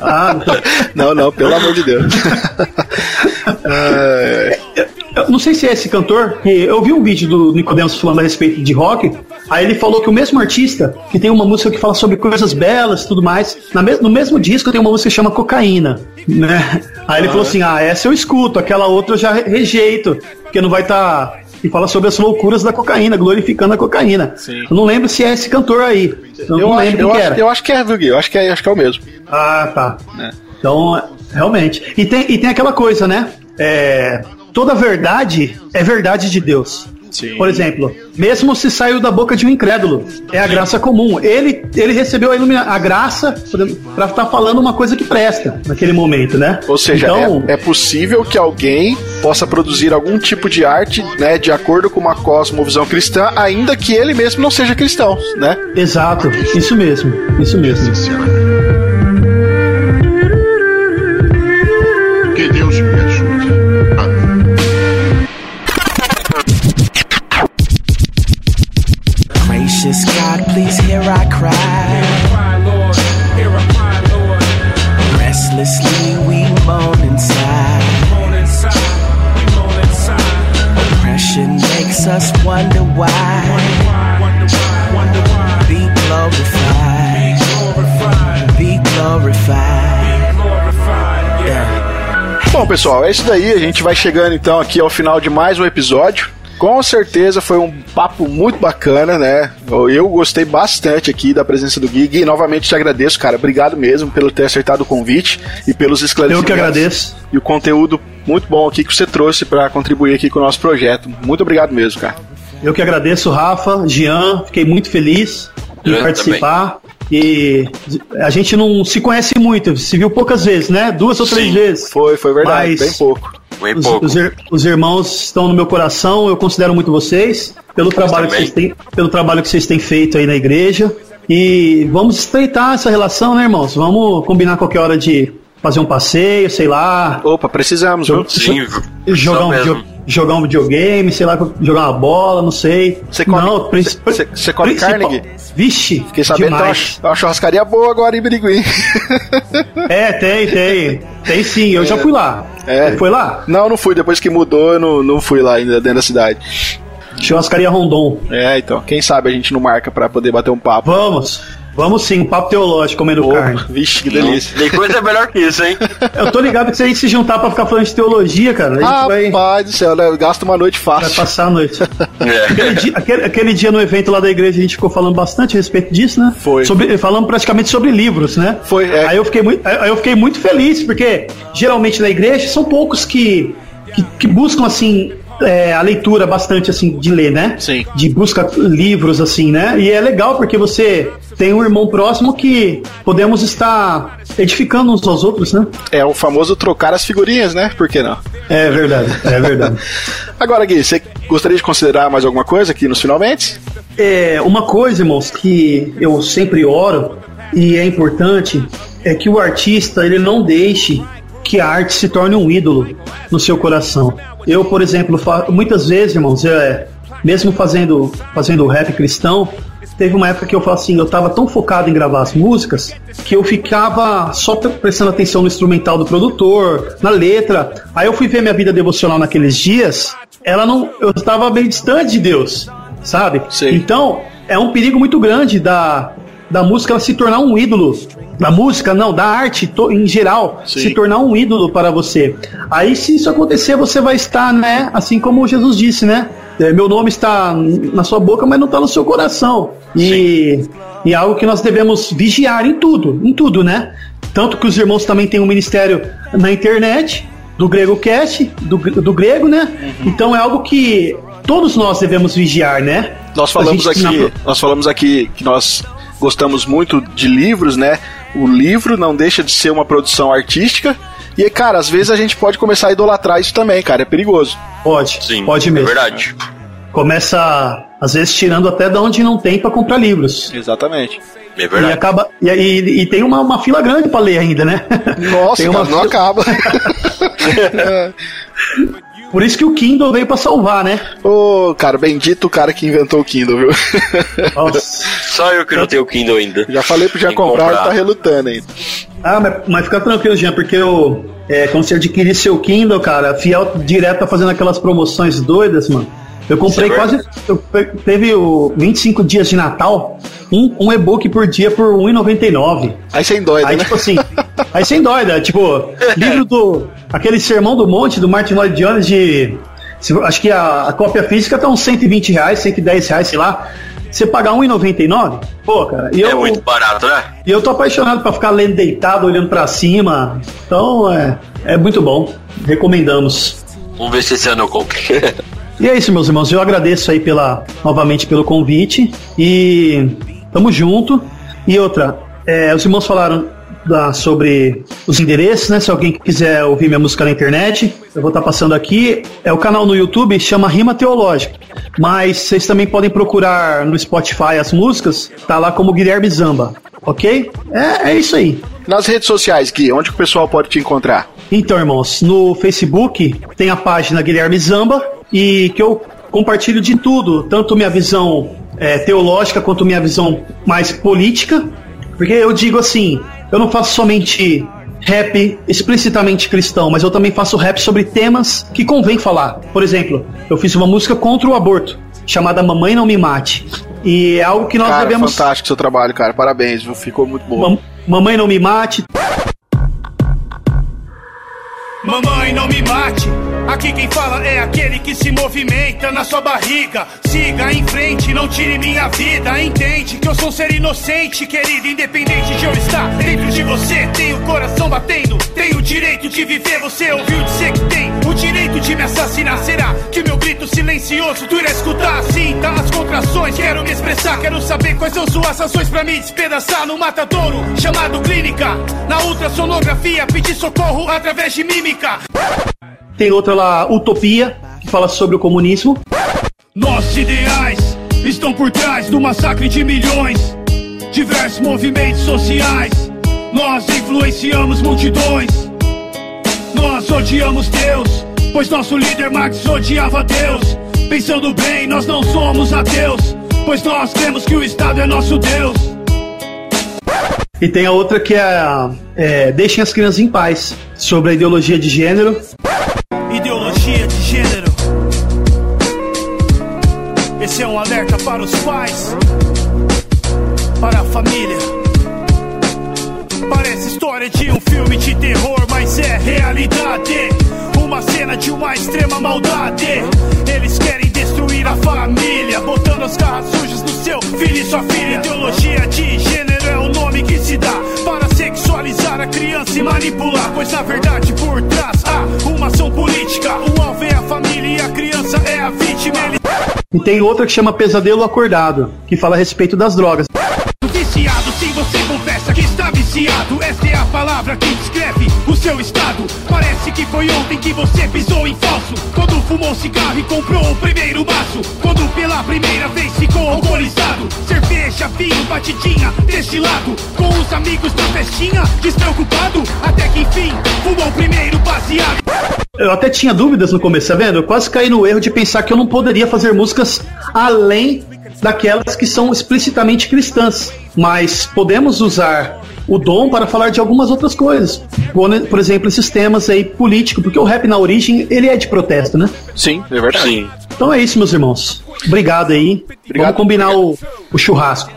ah, não, não, pelo amor de Deus. Eu não sei se é esse cantor, que eu vi um vídeo do Nicodemos falando a respeito de rock. Aí ele falou que o mesmo artista, que tem uma música que fala sobre coisas belas e tudo mais, no mesmo disco tem uma música que chama Cocaína. Né? Aí ele falou assim: ah, essa eu escuto, aquela outra eu já rejeito, porque não vai estar. Tá e fala sobre as loucuras da cocaína, glorificando a cocaína. Sim. Eu não lembro se é esse cantor aí. Eu, eu não acho, lembro eu, acho, eu acho que é, Gui. Eu acho que é, acho que é o mesmo. Ah, tá. É. Então, realmente. E tem, e tem aquela coisa, né? É, toda verdade é verdade de Deus. Sim. Por exemplo, mesmo se saiu da boca de um incrédulo, é a graça comum. Ele, ele recebeu a, a graça para estar tá falando uma coisa que presta naquele momento, né? Ou seja, então, é, é, possível que alguém possa produzir algum tipo de arte, né, de acordo com uma cosmovisão cristã, ainda que ele mesmo não seja cristão, né? Exato, isso mesmo, isso mesmo. Pessoal, é isso daí. A gente vai chegando então aqui ao final de mais um episódio. Com certeza foi um papo muito bacana, né? Eu gostei bastante aqui da presença do Gui. E novamente te agradeço, cara. Obrigado mesmo pelo ter acertado o convite e pelos esclarecimentos. Eu que agradeço. E o conteúdo muito bom aqui que você trouxe para contribuir aqui com o nosso projeto. Muito obrigado mesmo, cara. Eu que agradeço, Rafa, Jean. Fiquei muito feliz em Eu participar. Também. E a gente não se conhece muito, se viu poucas vezes, né? Duas ou três Sim, vezes. Foi, foi verdade, bem pouco. Bem os, pouco. Os, os, irmãos estão no meu coração, eu considero muito vocês, pelo trabalho, que vocês têm, pelo trabalho que vocês têm feito aí na igreja. E vamos estreitar essa relação, né, irmãos? Vamos combinar qualquer hora de fazer um passeio, sei lá. Opa, precisamos, jo Sim, jogar um, jogar um videogame, sei lá, jogar uma bola, não sei. Você come, não, você, você come carne? Vixe, Fiquei sabendo demais. que uma, uma churrascaria boa agora em Birigui. é, tem, tem. Tem sim, eu é. já fui lá. É. Você foi lá? Não, não fui. Depois que mudou, eu não, não fui lá ainda dentro da cidade. Churrascaria Rondon. É, então. Quem sabe a gente não marca pra poder bater um papo. Vamos. Vamos sim, um papo teológico comendo Opa, carne. Vixe, que delícia. Tem coisa melhor que isso, hein? Eu tô ligado que se a gente se juntar pra ficar falando de teologia, cara, a gente ah, vai. Pai do céu, né? Gasta uma noite fácil. Vai passar a noite. É. Aquele, dia, aquele, aquele, dia no evento lá da igreja a gente ficou falando bastante a respeito disso, né? Foi. Sobre, falando praticamente sobre livros, né? Foi. É. Aí, eu fiquei muito, aí eu fiquei muito feliz, porque geralmente na igreja são poucos que, que, que buscam assim é, a leitura bastante assim de ler, né? Sim. De busca livros assim, né? E é legal porque você tem um irmão próximo que podemos estar edificando uns aos outros, né? É o famoso trocar as figurinhas, né? Por que não? É verdade, é verdade. Agora, Gui, você gostaria de considerar mais alguma coisa aqui nos finalmente? É, uma coisa, irmãos, que eu sempre oro e é importante é que o artista ele não deixe que a arte se torne um ídolo no seu coração. Eu, por exemplo, muitas vezes, irmãos, é, mesmo fazendo, fazendo rap cristão, teve uma época que eu falei assim, eu tava tão focado em gravar as músicas que eu ficava só prestando atenção no instrumental do produtor, na letra. Aí eu fui ver minha vida devocional naqueles dias, ela não, eu estava bem distante de Deus, sabe? Sim. Então, é um perigo muito grande da da música ela se tornar um ídolo. Da música, não, da arte em geral, Sim. se tornar um ídolo para você. Aí, se isso acontecer, você vai estar, né? Assim como Jesus disse, né? É, meu nome está na sua boca, mas não está no seu coração. E, e é algo que nós devemos vigiar em tudo, em tudo, né? Tanto que os irmãos também têm um ministério na internet, do Grego Cast, do, do grego, né? Então é algo que todos nós devemos vigiar, né? Nós falamos aqui, nós falamos aqui que nós gostamos muito de livros, né? O livro não deixa de ser uma produção artística. E, cara, às vezes a gente pode começar a idolatrar isso também, cara. É perigoso. Pode, Sim, pode é mesmo. verdade. Começa, às vezes, tirando até da onde não tem para comprar livros. Exatamente. É E verdade. acaba. E, e, e tem uma, uma fila grande para ler ainda, né? Nossa, tem uma cara, não fila- acaba. Por isso que o Kindle veio para salvar, né? Ô, cara, bendito o cara que inventou o Kindle, viu? Nossa. Só eu que não tenho Kindle ainda. Já falei pro Jean que comprar, ele comprar. tá relutando ainda. Ah, mas, mas fica tranquilo, Jean, porque eu, é, quando você adquirir seu Kindle, cara, Fiel direto tá fazendo aquelas promoções doidas, mano. Eu comprei é quase. Eu teve o 25 dias de Natal, um, um e-book por dia por R$1,99. Aí sem doida, Aí, né? tipo assim, aí sem dóida, tipo, livro do. Aquele sermão do monte do Martin Lloyd Jones de. se- Acho que a, a cópia física tá uns 120 reais, 110 reais, sei lá. Você pagar R$1,99? Pô, cara, e É eu, muito barato, né? e eu tô apaixonado pra ficar lendo deitado, olhando pra cima. Então, é, é muito bom. Recomendamos. Vamos ver se esse ano eu compro. E é isso, meus irmãos. Eu agradeço aí pela, novamente pelo convite. E tamo junto. E outra, é, os irmãos falaram da- sobre os endereços, né? Se alguém quiser ouvir minha música na internet, eu vou estar passando aqui. É o canal no YouTube, chama Rima Teológica. Mas vocês também podem procurar no Spotify as músicas, tá lá como Guilherme Zamba, ok? É, é isso aí. Nas redes sociais, Gui, onde que o pessoal pode te encontrar? Então, irmãos, no Facebook tem a página Guilherme Zamba e que eu compartilho de tudo, tanto minha visão é, teológica quanto minha visão mais política, porque eu digo assim, eu não faço somente rap explicitamente cristão, mas eu também faço rap sobre temas que convém falar. Por exemplo, eu fiz uma música contra o aborto, chamada Mamãe Não Me Mate. E é algo que nós Cara, devemos. fantástico seu trabalho, cara. Parabéns, viu? Ficou muito bom. Mam- Mamãe Não Me Mate, Mamãe, não me mate. Aqui quem fala é aquele que se movimenta na sua barriga. Siga em frente, não tire minha vida. Entende que eu sou um ser inocente, querido. Independente de eu estar dentro de você, tenho o coração batendo. Tenho o direito de viver. Você ouviu dizer que tem o direito de me assassinar. Será que meu grito silencioso tu irá escutar? Sinta as contrações, quero me expressar. Quero saber quais são suas razões pra me despedaçar no matadouro chamado clínica. Na ultrassonografia, pedir socorro através de mímica. Tem outra lá, Utopia, que fala sobre o comunismo. Nossos ideais estão por trás do massacre de milhões. Diversos movimentos sociais. Nós influenciamos multidões. Nós odiamos Deus, pois nosso líder Marx odiava Deus. Pensando bem, nós não somos ateus, pois nós cremos que o Estado é nosso Deus. E tem a outra que é, é Deixem as Crianças em Paz, sobre a ideologia de gênero. Para os pais, para a família. Parece história de um filme de terror, mas é realidade. Uma cena de uma extrema maldade. Eles querem destruir a família, botando as garras sujas no seu filho e sua filha. Ideologia de gênero é o nome que se dá para sexualizar a criança e manipular. Pois na verdade por trás E tem outra que chama Pesadelo Acordado, que fala a respeito das drogas. Viciado, sim, você confessa que está viciado. Esta é a palavra que descreve o seu estado. Parece que foi ontem que você pisou em falso. Quando fumou cigarro e comprou o primeiro maço. Quando pela primeira vez ficou alcoolizado. Cerveja, vinho, batidinha, destilado. Com os amigos na festinha, despreocupado. Até que enfim, fumou o primeiro baseado. Eu até tinha dúvidas no começo, tá vendo? Eu quase caí no erro de pensar que eu não poderia fazer músicas além daquelas que são explicitamente cristãs. Mas podemos usar o dom para falar de algumas outras coisas. Por, exemplo, esses temas aí político, porque o rap na origem ele é de protesto, né? Sim, é verdade. Sim. Então é isso, meus irmãos. Obrigado aí. Obrigado. Vamos combinar o, o churrasco.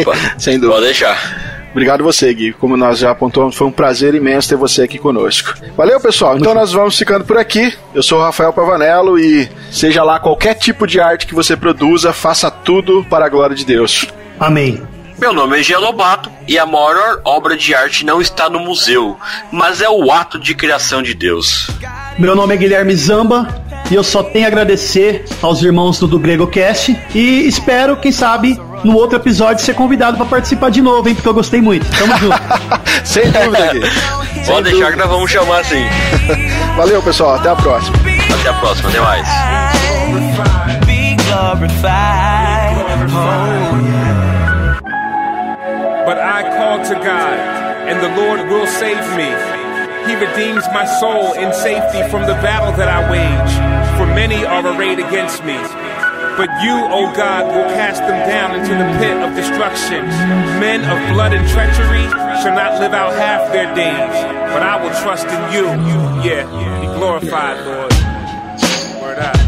Opa, sem dúvida. Pode deixar. Obrigado você, Gui. Como nós já apontamos, foi um prazer imenso ter você aqui conosco. Valeu, pessoal. Então nós vamos ficando por aqui. Eu sou o Rafael Pavanello e seja lá qualquer tipo de arte que você produza, faça tudo para a glória de Deus. Amém. Meu nome é Gelobato e a maior obra de arte não está no museu, mas é o ato de criação de Deus. Meu nome é Guilherme Zamba e eu só tenho a agradecer aos irmãos do, do Grego Cast e espero, quem sabe, no outro episódio ser convidado para participar de novo, hein? Porque eu gostei muito. Tamo junto. Sem dúvida, Gui. Pode deixar que nós vamos chamar assim. Valeu, pessoal. Até a próxima. Até a próxima. Até mais. But I call to God, and the Lord will save me. He redeems my soul in safety from the battle that I wage, for many are arrayed against me. But you, O God, will cast them down into the pit of destruction. Men of blood and treachery shall not live out half their days, but I will trust in you. Yeah, be glorified, Lord.